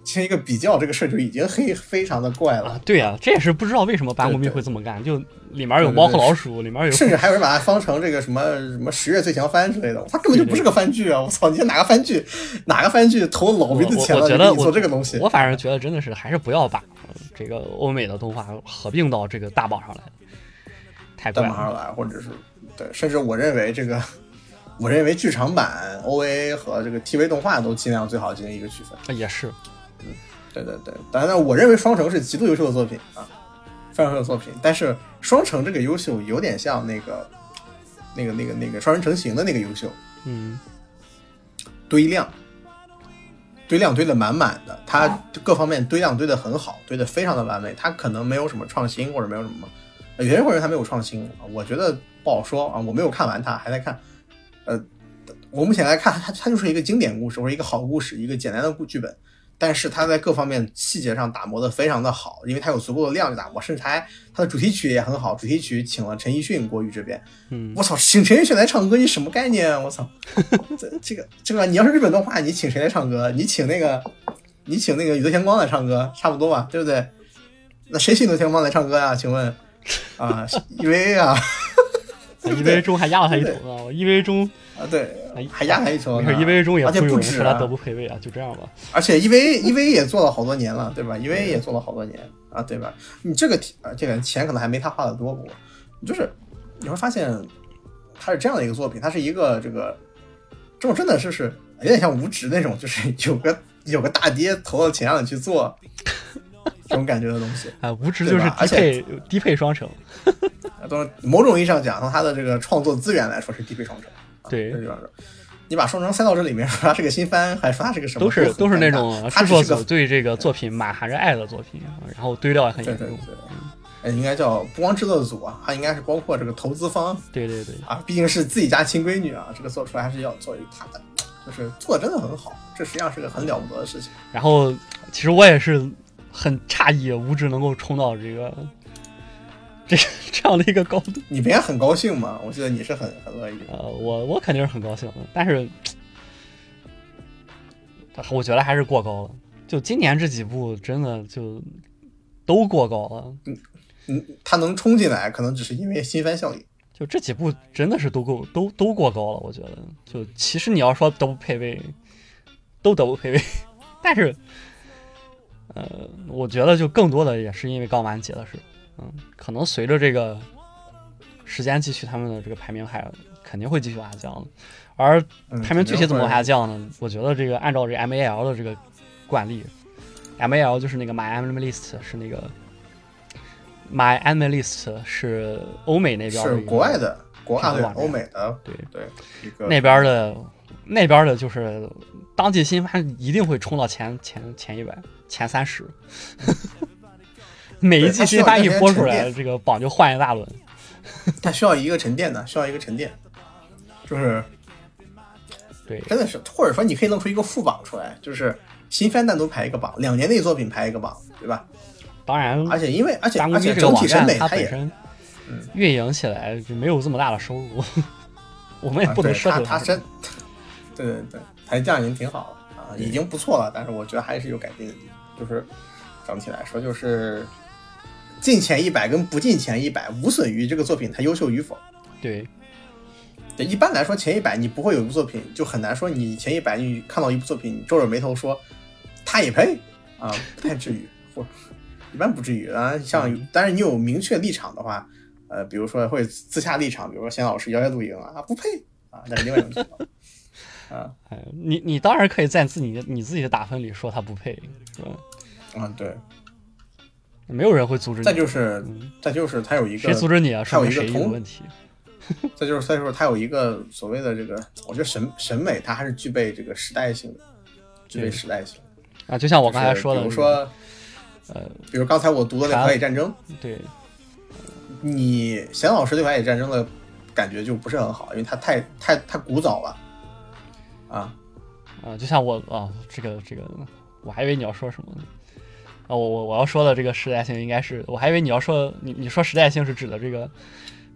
[SPEAKER 2] 进行一个比较，这个事儿就已经黑非常的怪了。
[SPEAKER 1] 啊，对呀、这也是不知道为什么八木密会这么干，就里面有猫和老鼠，里面有
[SPEAKER 2] 甚至还有人把它放成这个什么什么十月最强番之类的，它根本就不是个番剧啊！我操，你这哪个番剧 哪个番剧投老鼻子钱了，
[SPEAKER 1] 我我觉得
[SPEAKER 2] 你做这个东西
[SPEAKER 1] 我反正觉得真的是还是不要把呃这个欧美的动画合并到这个大榜上来，太怪了。
[SPEAKER 2] 带马上来，或者是对，甚至我认为这个，我认为剧场版 OVA 和这个 TV 动画都尽量最好进行一个区分。
[SPEAKER 1] 也是，嗯
[SPEAKER 2] 对对对，当然，我认为双城是极度优秀的作品啊，非常优秀的作品。但是双城这个优秀有点像那个、那个、那个、那个双人成型的那个优秀，
[SPEAKER 1] 嗯，
[SPEAKER 2] 堆量，堆量堆的满满的，它各方面堆量堆的很好，堆的非常的完美。它可能没有什么创新，或者没有什么，有些人会认为它没有创新，我觉得不好说啊，我没有看完它，还在看。呃，我目前来看，它它就是一个经典故事或者一个好故事，一个简单的故剧本。但是它在各方面细节上打磨的非常的好，因为它有足够的量去打磨，甚至还它的主题曲也很好，主题曲请了陈奕迅国语这边，
[SPEAKER 1] 嗯
[SPEAKER 2] 我操，请陈奕迅来唱歌，你什么概念啊？我操，这这个这个，你要是日本动画，你请谁来唱歌？你请那个，你请那个宇多田光来唱歌，差不多吧，对不对？那谁请宇多田光来唱歌啊？请问 啊，EVA 啊，
[SPEAKER 1] EVA 中还压了他一头呢，EVA 中
[SPEAKER 2] 啊，对
[SPEAKER 1] 哎，
[SPEAKER 2] 还压他一头呢
[SPEAKER 1] 没事，EVA 中也
[SPEAKER 2] 而且不止啊
[SPEAKER 1] 人说他德不配位啊，就这样吧。
[SPEAKER 2] 而且 EVA EVA 也做了好多年了，对吧？EVA 也做了好多年啊，对吧？你这个啊，这个钱可能还没他花的多，不过就是你会发现他是这样的一个作品，他是一个这个这种真的就是有点像无职那种，就是有个有个大爹投了钱让你去做这种感觉的东西。
[SPEAKER 1] 啊，无职
[SPEAKER 2] 对
[SPEAKER 1] 就是
[SPEAKER 2] 而且
[SPEAKER 1] 配低配双城，
[SPEAKER 2] 啊都是某种意义上讲，从他的这个创作资源来说是低配双城。啊
[SPEAKER 1] 对
[SPEAKER 2] 你把双城塞到这里面，说它是个新番，还说它是个什么，
[SPEAKER 1] 都是都是那种制作组对这个作品满含着爱的作品，然后堆料也很严重。
[SPEAKER 2] 对，哎，应该叫不光制作组啊，它应该是包括这个投资方
[SPEAKER 1] 对对对，
[SPEAKER 2] 啊，毕竟是自己家亲闺女啊，这个做出来还是要做一他的，就是做的真的很好，这实际上是个很了不得的事情。
[SPEAKER 1] 然后其实我也是很诧异，无知能够冲到这个这这样的一个高度。
[SPEAKER 2] 你不也很高兴吗？我记得你是很很乐意的。
[SPEAKER 1] 呃，我我肯定是很高兴的，但是，我觉得还是过高了。就今年这几部真的就都过高了，
[SPEAKER 2] 嗯嗯，他能冲进来，可能只是因为新番效应。
[SPEAKER 1] 就这几部真的是都够都都过高了。我觉得，就其实你要说都不配位，都都不配位，但是，呃，我觉得就更多的也是因为刚完结的事，嗯，可能随着这个时间继续，他们的这个排名还肯定会继续往下降。的。而
[SPEAKER 2] 嗯，
[SPEAKER 1] 排名具体怎么往下降呢？我觉得这个按照这 MAL 的这个惯例，MAL 就是那个 My Anime List 是那个 My Anime List 是欧美那边的一个
[SPEAKER 2] 国外的，国外的欧美的，
[SPEAKER 1] 对。
[SPEAKER 2] 对
[SPEAKER 1] 那边的那边的就是当季新番一定会冲到前前前一百前三十，每一季新番一播出来，这个榜就换一大轮。
[SPEAKER 2] 它需要一个沉淀的，需要一个沉淀，就是
[SPEAKER 1] 对，
[SPEAKER 2] 真的是，或者说你可以弄出一个副榜出来，就是新番单独排一个榜，两年内作品排一个榜，对吧？
[SPEAKER 1] 当然，
[SPEAKER 2] 而且因为而且而且整体审美它
[SPEAKER 1] 本身运营起来就没有这么大的收入，我们也
[SPEAKER 2] 啊
[SPEAKER 1] 不能
[SPEAKER 2] 对
[SPEAKER 1] 奢求它
[SPEAKER 2] 它它真，对对对，台降已经挺好了啊，已经不错了，但是我觉得还是有改进的地方，就是整体来说就是进前一百跟不进前一百无损于这个作品它优秀与否。
[SPEAKER 1] 对
[SPEAKER 2] 对，一般来说前一百你不会有一部作品，就很难说你前一百你看到一部作品，你皱着眉头说他也配啊，不太至于，或一般不至于啊。像
[SPEAKER 1] 嗯
[SPEAKER 2] 当然你有明确立场的话，呃，比如说会自下立场，比如说贤老师摇摇露营啊，不配啊，那是另外一种情况 啊。
[SPEAKER 1] 哎，你你当然可以在自己的你自己的打分里说他不配，是吧？
[SPEAKER 2] 嗯，对。
[SPEAKER 1] 没有人会阻止你。
[SPEAKER 2] 再就是
[SPEAKER 1] 嗯，
[SPEAKER 2] 再就是他有一个
[SPEAKER 1] 谁阻止你啊？
[SPEAKER 2] 他有一个同
[SPEAKER 1] 问题。
[SPEAKER 2] 再就是再就是他有一个所谓的这个，我觉得审审美它还是具备这个时代性的，具备时代性。
[SPEAKER 1] 啊，就像我
[SPEAKER 2] 我
[SPEAKER 1] 刚才说的，
[SPEAKER 2] 比如说，
[SPEAKER 1] 呃，
[SPEAKER 2] 比如刚才我读的那个
[SPEAKER 1] 他《
[SPEAKER 2] 华野战争》，
[SPEAKER 1] 对，
[SPEAKER 2] 你贤老师对《华野战争》的感觉就不是很好，因为它太太太古早了啊。
[SPEAKER 1] 啊，就像我啊，这个这个，我还以为你要说什么呢。啊，我我我要说的这个时代性应该是，我还以为你要说你你说时代性是指的这个，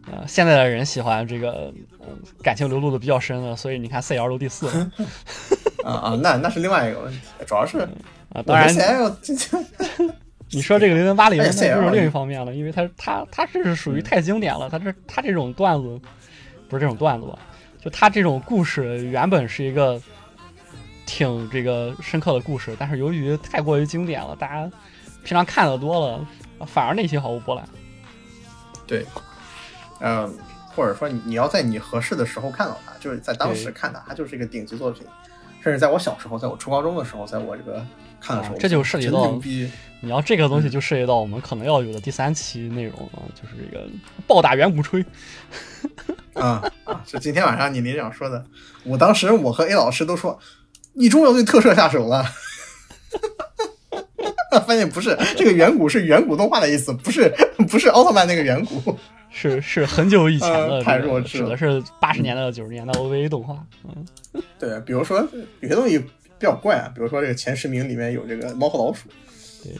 [SPEAKER 1] 呃，现在的人喜欢这个、呃感情流露的比较深的，所以你看 C L 都第四了
[SPEAKER 2] 啊啊，那那是另外一个问题，主要是
[SPEAKER 1] 啊。当然 你说这个零零八零
[SPEAKER 2] 哎
[SPEAKER 1] 那就
[SPEAKER 2] CL
[SPEAKER 1] 是另一方面了，因为它它它这是属于太经典了，它这它这种段子不是这种段子吧？就它这种故事原本是一个挺这个深刻的故事，但是由于太过于经典了，大家平常看的多了，反而内心毫无波澜。
[SPEAKER 2] 对，嗯，或者说你你要在你合适的时候看到它，就是在当时看它，它就是一个顶级作品。甚至在我小时候，在我初高中的时候，在我这个看的时候，
[SPEAKER 1] 啊这就涉及到你要这个
[SPEAKER 2] 嗯
[SPEAKER 1] 东西就涉及到我们可能要有的第三期内容啊，就是这个暴打远古吹。
[SPEAKER 2] 啊啊！就今天晚上你连长说的，我当时我和 A 老师都说，你终于要对特摄下手了。发现不是这个远古是远古动画的意思，不是 不是奥特曼那个远古。
[SPEAKER 1] 是是很久以前的、
[SPEAKER 2] 呃太弱智了
[SPEAKER 1] 指的是八十年代、九十年代 OVA 动画。嗯，
[SPEAKER 2] 对，比如说有些东西比较怪啊，比如说这个前十名里面有这个猫和老鼠，
[SPEAKER 1] 对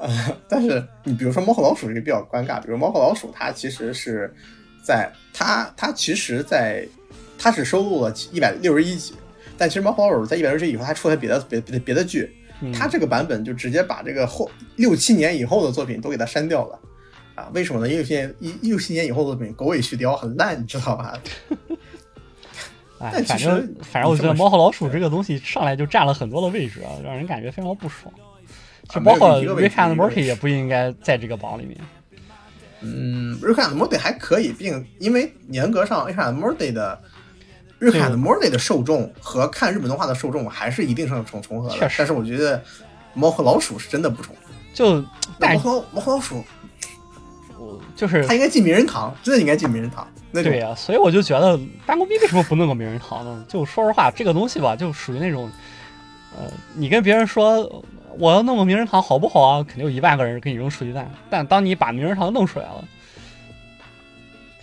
[SPEAKER 2] 啊，但是你比如说猫和老鼠这个比较尴尬，比如猫和老鼠它其实是在它它其实在它只收录了一百六十一集，但其实猫和老鼠在一百六十集以后，它出了别的别别的别的剧，
[SPEAKER 1] 嗯
[SPEAKER 2] 它这个版本就直接把这个后六七年以后的作品都给它删掉了。啊，为什么呢？因为现在一六七年以后的作品狗尾续貂很烂，你知道吧？
[SPEAKER 1] 哎，
[SPEAKER 2] 但其实
[SPEAKER 1] 反正反正我觉得猫和老鼠这个东西上来就占了很多的位置啊，让人感觉非常不爽。就包括 Rick
[SPEAKER 2] 置
[SPEAKER 1] and Morty 也不应该在这个榜里面。
[SPEAKER 2] 嗯，，Rick and Morty 还可以，并因为严格上 Rick and Morty 的日韩的 Morty 的受众和看日本动画的受众还是一定上重重合的。但是我觉得猫和老鼠是真的不重合。
[SPEAKER 1] 就但
[SPEAKER 2] 猫和猫和老鼠，我
[SPEAKER 1] 就是
[SPEAKER 2] 他应该进名人堂，真的应该进名人堂。那
[SPEAKER 1] 对呀、所以我就觉得大公逼为什么不弄个名人堂呢？就说实话，这个东西吧，就属于那种，呃，你跟别人说我要弄个名人堂好不好啊？肯定有一万个人给你扔出鸡蛋。但当你把名人堂弄出来了，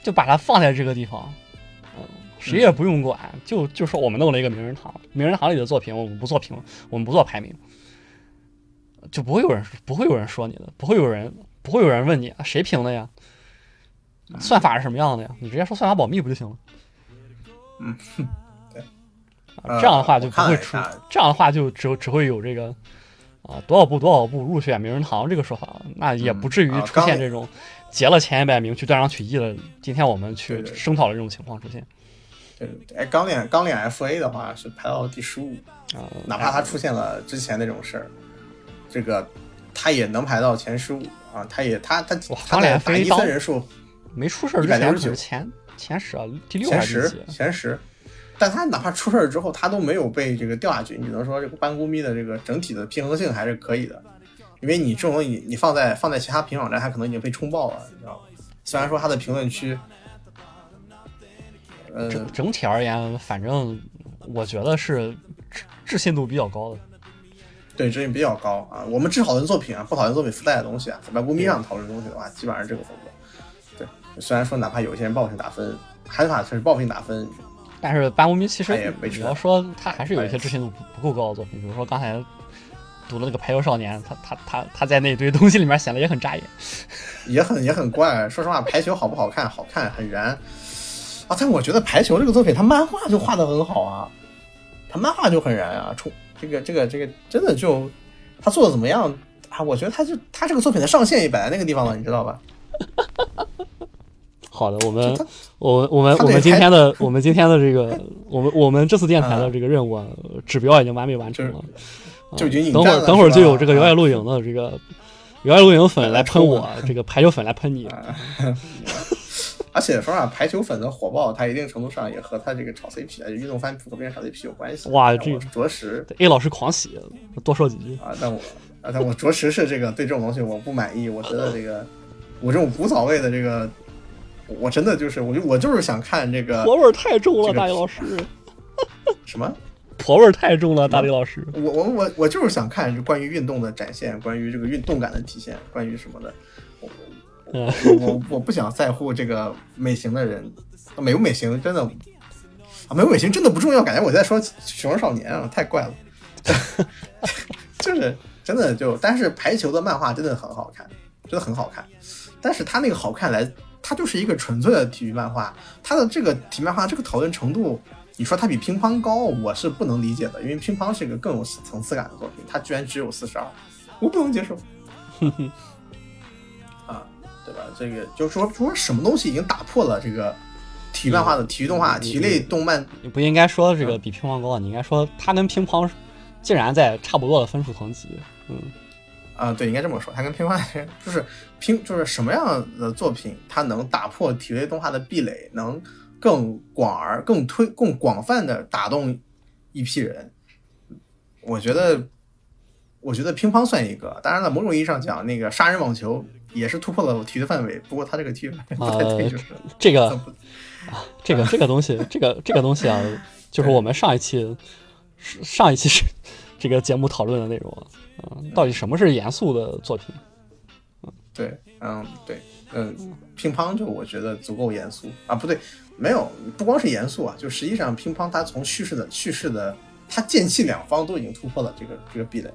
[SPEAKER 1] 就把它放在这个地方，嗯，谁也不用管，就就说我们弄了一个名人堂，名人堂里的作品我们不做评，我们不做排名，就不会有人不会有人说你的，不会有人不会有人问你啊谁评的呀？算法是什么样的呀？你直接说算法保密不就行了？
[SPEAKER 2] 嗯，对
[SPEAKER 1] 啊，这样的话就不会出这样的话就只只会有这个啊多少部多少部入选名人堂这个说法了，那也不至于出现这种截了前一百名去断章取义的，今天我们去声讨的这种情况出现
[SPEAKER 2] 对对对，哎，刚练刚练 FA 的话是排到第十五，
[SPEAKER 1] 啊。
[SPEAKER 2] 哪怕他出现了之前那种事儿，这个他也能排到前十五啊。他也它它
[SPEAKER 1] 哇
[SPEAKER 2] 它
[SPEAKER 1] 钢炼
[SPEAKER 2] 的打一
[SPEAKER 1] 当
[SPEAKER 2] 分人数
[SPEAKER 1] 没出事儿之前可
[SPEAKER 2] 169
[SPEAKER 1] 是前前十啊，第六
[SPEAKER 2] 前
[SPEAKER 1] 还是第
[SPEAKER 2] 十？前十，但他哪怕出事儿之后，他都没有被这个掉下去。你能说这个班公咪的这个整体的平衡性还是可以的，因为你这种东西你放在放在其他评网站，他可能已经被冲爆了，你知道吗？虽然说他的评论区，呃，
[SPEAKER 1] 整整体而言，反正我觉得是置置信度比较高的。
[SPEAKER 2] 对，置信比较高啊。我们只讨论作品啊，不讨论作品附带的东西啊。在白公咪上讨论东西的话，基本上是这个风格。对，虽然说哪怕有些人报复性打分，海法是报复性打分，
[SPEAKER 1] 但是班无名其实
[SPEAKER 2] 他也维持
[SPEAKER 1] 你要说他还是有一些置信度不不够高的作品，比如说刚才读的那个《排球少年》，他他他他在那一堆东西里面显得也很扎眼。
[SPEAKER 2] 也很也很怪。说实话，排球好不好看？好看，很燃啊！但我觉得排球这个作品，它漫画就画的很好啊，它漫画就很燃啊，冲这个这个这个真的就他做的怎么样啊？我觉得他就他这个作品的上限也摆在那个地方了，你知道吧？
[SPEAKER 1] 好的，我们我们我们我们今天的 我们今天的这个我们我们这次电台的这个任务啊，指标已经完美完成了。啊
[SPEAKER 2] 就已经引
[SPEAKER 1] 等会儿等会儿就有这个摇摆露营的这个摇摆露营粉来喷我，这个排球粉来喷你。
[SPEAKER 2] 而且说实话，排球粉的火爆，它一定程度上也和它这个炒 CP 啊，运动番普遍炒 CP 有关系。
[SPEAKER 1] 哇这
[SPEAKER 2] 着实
[SPEAKER 1] A 老师狂喜，多说几句。
[SPEAKER 2] 啊，但我啊，但我着实是这个对这种东西我不满意。我觉得这个我这种古早味的这个，我真的就是我就我就是想看这个
[SPEAKER 1] 婆味太重了，
[SPEAKER 2] 这个
[SPEAKER 1] 大李老师，
[SPEAKER 2] 什么，
[SPEAKER 1] 婆味太重了，大李老师。
[SPEAKER 2] 我我我我就是想看关于运动的展现，关于这个运动感的体现，关于什么的。我，我不想在乎这个美型的人，美不美型真的啊，美不美型真的不重要。感觉我在说 《熊少年》啊，太怪了。就是真的就，但是排球的漫画真的很好看，真的很好看。但是它那个好看来，它就是一个纯粹的体育漫画，它的这个体育漫画这个讨论程度，你说它比乒乓高，我是不能理解的，因为乒乓是一个更有层次感的作品，它居然只有四十二，我不能接受。啊，对吧？这个就是说，说什么东西已经打破了这个体育漫画的体育动画、
[SPEAKER 1] 嗯
[SPEAKER 2] 体育类动漫
[SPEAKER 1] 你不应该说这个比乒乓高，你应该说它跟乒乓竟然在差不多的分数层级。嗯，
[SPEAKER 2] 啊、对，应该这么说，它跟乒乓就是乒，就是什么样的作品，它能打破体育类动画的壁垒，能更广而更推更广泛的打动一批人。我觉得，我觉得乒乓算一个。当然了，某种意义上讲，那个杀人网球也是突破了我体育的范围，不过他这个体育范围不太 对，
[SPEAKER 1] 呃
[SPEAKER 2] 就是
[SPEAKER 1] 这个
[SPEAKER 2] 啊
[SPEAKER 1] 这个 这个东西，这个这个东西啊，就是我们上一期上一期是这个节目讨论的内容啊。嗯，到底什么是严肃的作品？
[SPEAKER 2] 对，嗯，对，嗯，乒乓就我觉得足够严肃啊，不对，没有，不光是严肃啊，就实际上乒乓它从叙事的叙事的，它剑气两方都已经突破了这个这个壁垒。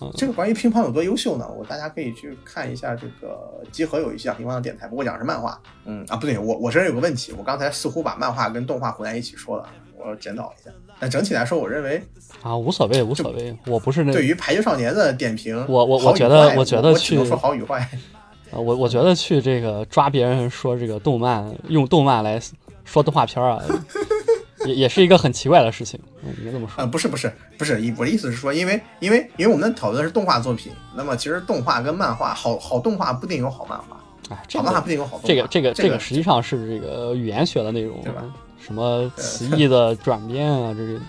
[SPEAKER 1] 嗯
[SPEAKER 2] 这个关于乒乓有多优秀呢？我大家可以去看一下这个集合有一期讲乒乓的电台，不过讲的是漫画。嗯啊，不对，我我这人有个问题，我刚才似乎把漫画跟动画混在一起说了，我检讨一下。但整体来说，我认为
[SPEAKER 1] 啊，无所谓，无所谓，我不是那
[SPEAKER 2] 对于《排球少年》的点评，
[SPEAKER 1] 我我我觉得我觉得去
[SPEAKER 2] 说好与坏。
[SPEAKER 1] 啊，我我觉得去这个抓别人说这个动漫，用动漫来说动画片儿啊，也也是一个很奇怪的事情。嗯，应该这么说。
[SPEAKER 2] 呃，不是不是不是，我的意思是说，因为因为因为我们讨论的是动画作品，那么其实动画跟漫画，好好动画不一定有好漫画，
[SPEAKER 1] 哎，这
[SPEAKER 2] 好漫画不一定有好动画。
[SPEAKER 1] 这个这个
[SPEAKER 2] 这
[SPEAKER 1] 这个实际上是这个语言学的内容
[SPEAKER 2] 对吧，
[SPEAKER 1] 什么词义的转变啊，这个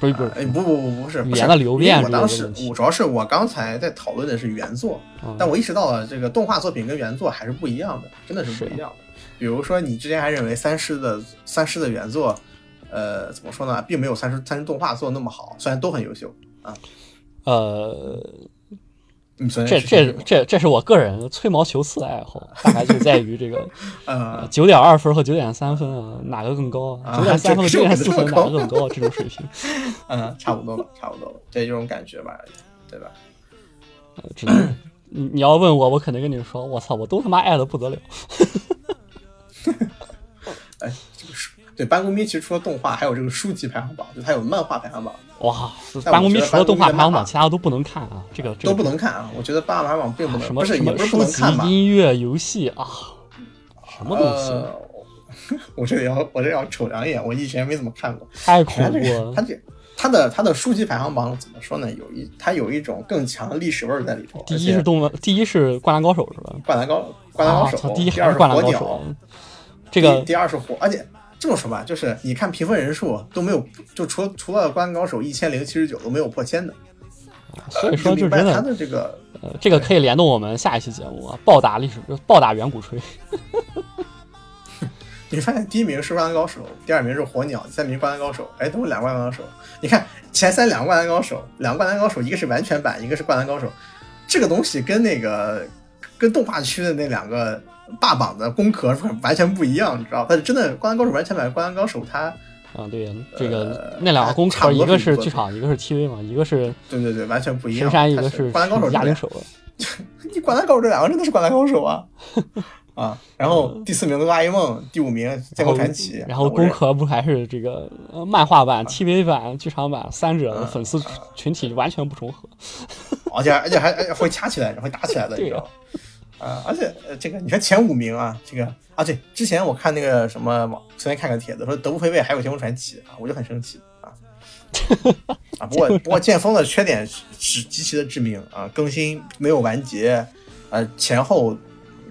[SPEAKER 1] 不是不
[SPEAKER 2] 哎
[SPEAKER 1] 是，
[SPEAKER 2] 不不不不是
[SPEAKER 1] 语
[SPEAKER 2] 不是
[SPEAKER 1] 言的流变
[SPEAKER 2] 我当时我主要是我刚才在讨论的是原作，
[SPEAKER 1] 嗯
[SPEAKER 2] 但我意识到了这个动画作品跟原作还是不一样的，真的是不一样的。比如说你之前还认为三师的三师的原作，呃，怎么说呢，并没有三生三生动画做的那么好，虽然都很优秀啊。呃，
[SPEAKER 1] 这这这这是我个人吹毛求疵的爱好，大概就在于这个
[SPEAKER 2] 呃
[SPEAKER 1] 九点二分和九点三分啊，哪个更高九点三分和
[SPEAKER 2] 这
[SPEAKER 1] 九点四分哪个更高啊？这种水平，
[SPEAKER 2] 嗯，差不多吧，差不多吧，这种感觉吧，对吧？
[SPEAKER 1] 呃只能你你要问我，我肯定跟你说，我操，我都他妈爱的不得了。
[SPEAKER 2] 对班公咪其实除了动画，还有这个书籍排行榜，就它有漫画排行榜，
[SPEAKER 1] 哇，
[SPEAKER 2] 但
[SPEAKER 1] 办公迷
[SPEAKER 2] 我觉得
[SPEAKER 1] 除了动画排行榜，其他都不能看啊！这个这个
[SPEAKER 2] 都不能看啊。我觉得漫画排行榜并不能，
[SPEAKER 1] 什么
[SPEAKER 2] 不是也不是不能
[SPEAKER 1] 籍
[SPEAKER 2] 看吧？、
[SPEAKER 1] 音乐、游戏啊，什么东西，
[SPEAKER 2] 呃，我这里要我这里要瞅两眼，我以前没怎么看过。
[SPEAKER 1] 太恐怖了
[SPEAKER 2] 个它。这它的它的书籍排行榜怎么说呢？有一它有一种更强的历史味儿在里头。
[SPEAKER 1] 第一是动漫，第一是灌篮高手是吧？
[SPEAKER 2] 灌篮高灌篮高手，
[SPEAKER 1] 啊第一
[SPEAKER 2] 第二是
[SPEAKER 1] 还是灌篮
[SPEAKER 2] 火鸟
[SPEAKER 1] 高手，，这个
[SPEAKER 2] 第第二是火，而且这么说吧，就是你看评分人数都没有，就除除了灌篮高手一千零七十九都没有破千的，
[SPEAKER 1] 所以说
[SPEAKER 2] 就明白他
[SPEAKER 1] 的，
[SPEAKER 2] 这个
[SPEAKER 1] 呃，这个可以联动我们下一期节目啊，暴打历史，暴打远古吹。
[SPEAKER 2] 你发现第一名是《灌篮高手》，第二名是《火鸟》，第三名《灌篮高手》，哎，都是两个《灌篮高手》。你看前三两个《灌篮高手》，两个《灌篮高手》，一个是完全版，一个是《灌篮高手》。这个东西跟那个跟动画区的那两个霸榜的工壳完全不一样，你知道？但是真的《灌篮高手》完全版，《灌篮高手》它
[SPEAKER 1] 啊，对，这个
[SPEAKER 2] 呃
[SPEAKER 1] 那两个工壳，
[SPEAKER 2] 差不多
[SPEAKER 1] 一个
[SPEAKER 2] 是
[SPEAKER 1] 剧场，一个是 TV 嘛，一个是
[SPEAKER 2] 对对对，完全不一样。
[SPEAKER 1] 神山，一个是
[SPEAKER 2] 灌篮高手》这
[SPEAKER 1] 哑铃手。
[SPEAKER 2] 你灌篮高手这两个真的是灌篮高手啊啊！然后第四名的哆啦 A 梦，第五名剑后传奇，
[SPEAKER 1] 嗯然后 工壳不还是这个呃漫画版、TV 版、剧场版三者的粉丝群体完全不重合。
[SPEAKER 2] 而且而且还会掐起来，会打起来的，你知道吗？啊，而且呃，这个你看前五名啊，这个啊，对，之前我看那个什么网，随便看个帖子说德不配位还有剑锋传奇啊，我就很生气啊啊！不过 不过剑锋的缺点是是极其的致命啊，更新没有完结，呃，前后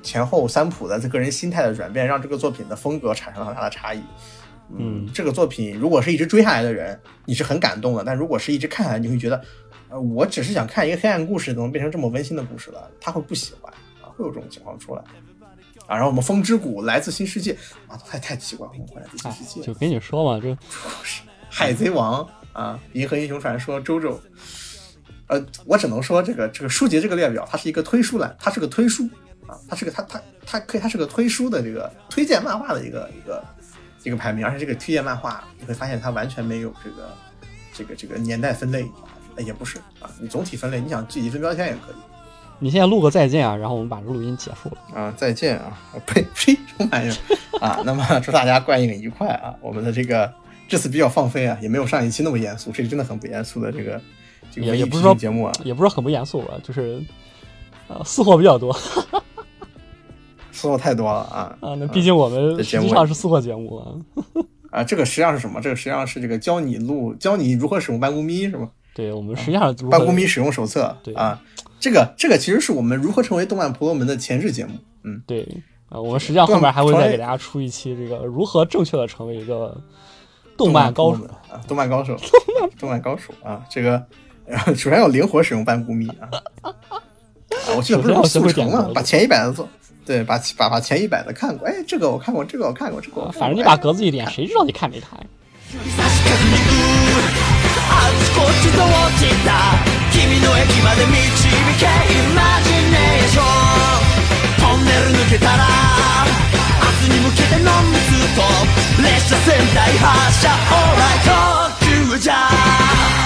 [SPEAKER 2] 前后三浦的这个人心态的转变，让这个作品的风格产生了很大的差异。
[SPEAKER 1] 嗯
[SPEAKER 2] 这个作品如果是一直追下来的人，你是很感动的；但如果是一直看下来，你会觉得，呃，我只是想看一个黑暗故事，怎么变成这么温馨的故事了？他会不喜欢啊，会有这种情况出来啊。然后我们风之谷来自新世界啊，太太奇怪了，我们来自新
[SPEAKER 1] 哎
[SPEAKER 2] 世，界
[SPEAKER 1] 就，跟你说嘛，这
[SPEAKER 2] 海贼王啊，银河英雄传说，周周。呃，我只能说这个这个书籍这个列表，它是一个推书栏，它是个推书啊，它是个它它它可以它是个推书的这个推荐漫画的一个一个一个排名，而且这个推荐漫画你会发现它完全没有这个这个这个年代分类，哎也不是啊，你总体分类，你想具体分标签也可以
[SPEAKER 1] 你现在录个再见啊，然后我们把这录音结束了。
[SPEAKER 2] 啊。再见啊，呸呸，什么玩意儿啊？那么祝大家观影愉快啊！我们的这个这次比较放飞啊，也没有上一期那么严肃，这个真的很不严肃的这个这个
[SPEAKER 1] 也也不是
[SPEAKER 2] 节目啊。
[SPEAKER 1] 也不是很不严肃吧，就是呃私货比较多
[SPEAKER 2] 私货太多了啊
[SPEAKER 1] 啊。那毕竟我们实
[SPEAKER 2] 这节目
[SPEAKER 1] 际上是私货节目啊。
[SPEAKER 2] 啊！这个实际上是什么？这个实际上是这个教你录，教你如何使用办公咪是吗？
[SPEAKER 1] 对我们实际上如何
[SPEAKER 2] 班咕咪使用手册
[SPEAKER 1] 对
[SPEAKER 2] 啊，这个这个其实是我们如何成为动漫婆罗门的前置节目。嗯，
[SPEAKER 1] 对啊，我们实际上后面还会
[SPEAKER 2] 成为
[SPEAKER 1] 再给大家出一期这个如何正确的成为一个动漫高手
[SPEAKER 2] 婆罗门。啊，动漫高手，动漫高手啊，这个呃首先要灵活使用班咕咪啊。啊我记得不是有速成
[SPEAKER 1] 首先要学会点
[SPEAKER 2] 吗？
[SPEAKER 1] 格子
[SPEAKER 2] 把前一百的做，对，把把把前一百的看过，哎，这个我看过，这个我看过，这个我看过
[SPEAKER 1] 反正你把格子一点，谁知道你看没看？
[SPEAKER 3] あちこちと落ちた 君の駅まで導けイマジネーション。トンネル抜けたら明日に向けてノンストップ。列車仙台発車。オーライトクージャー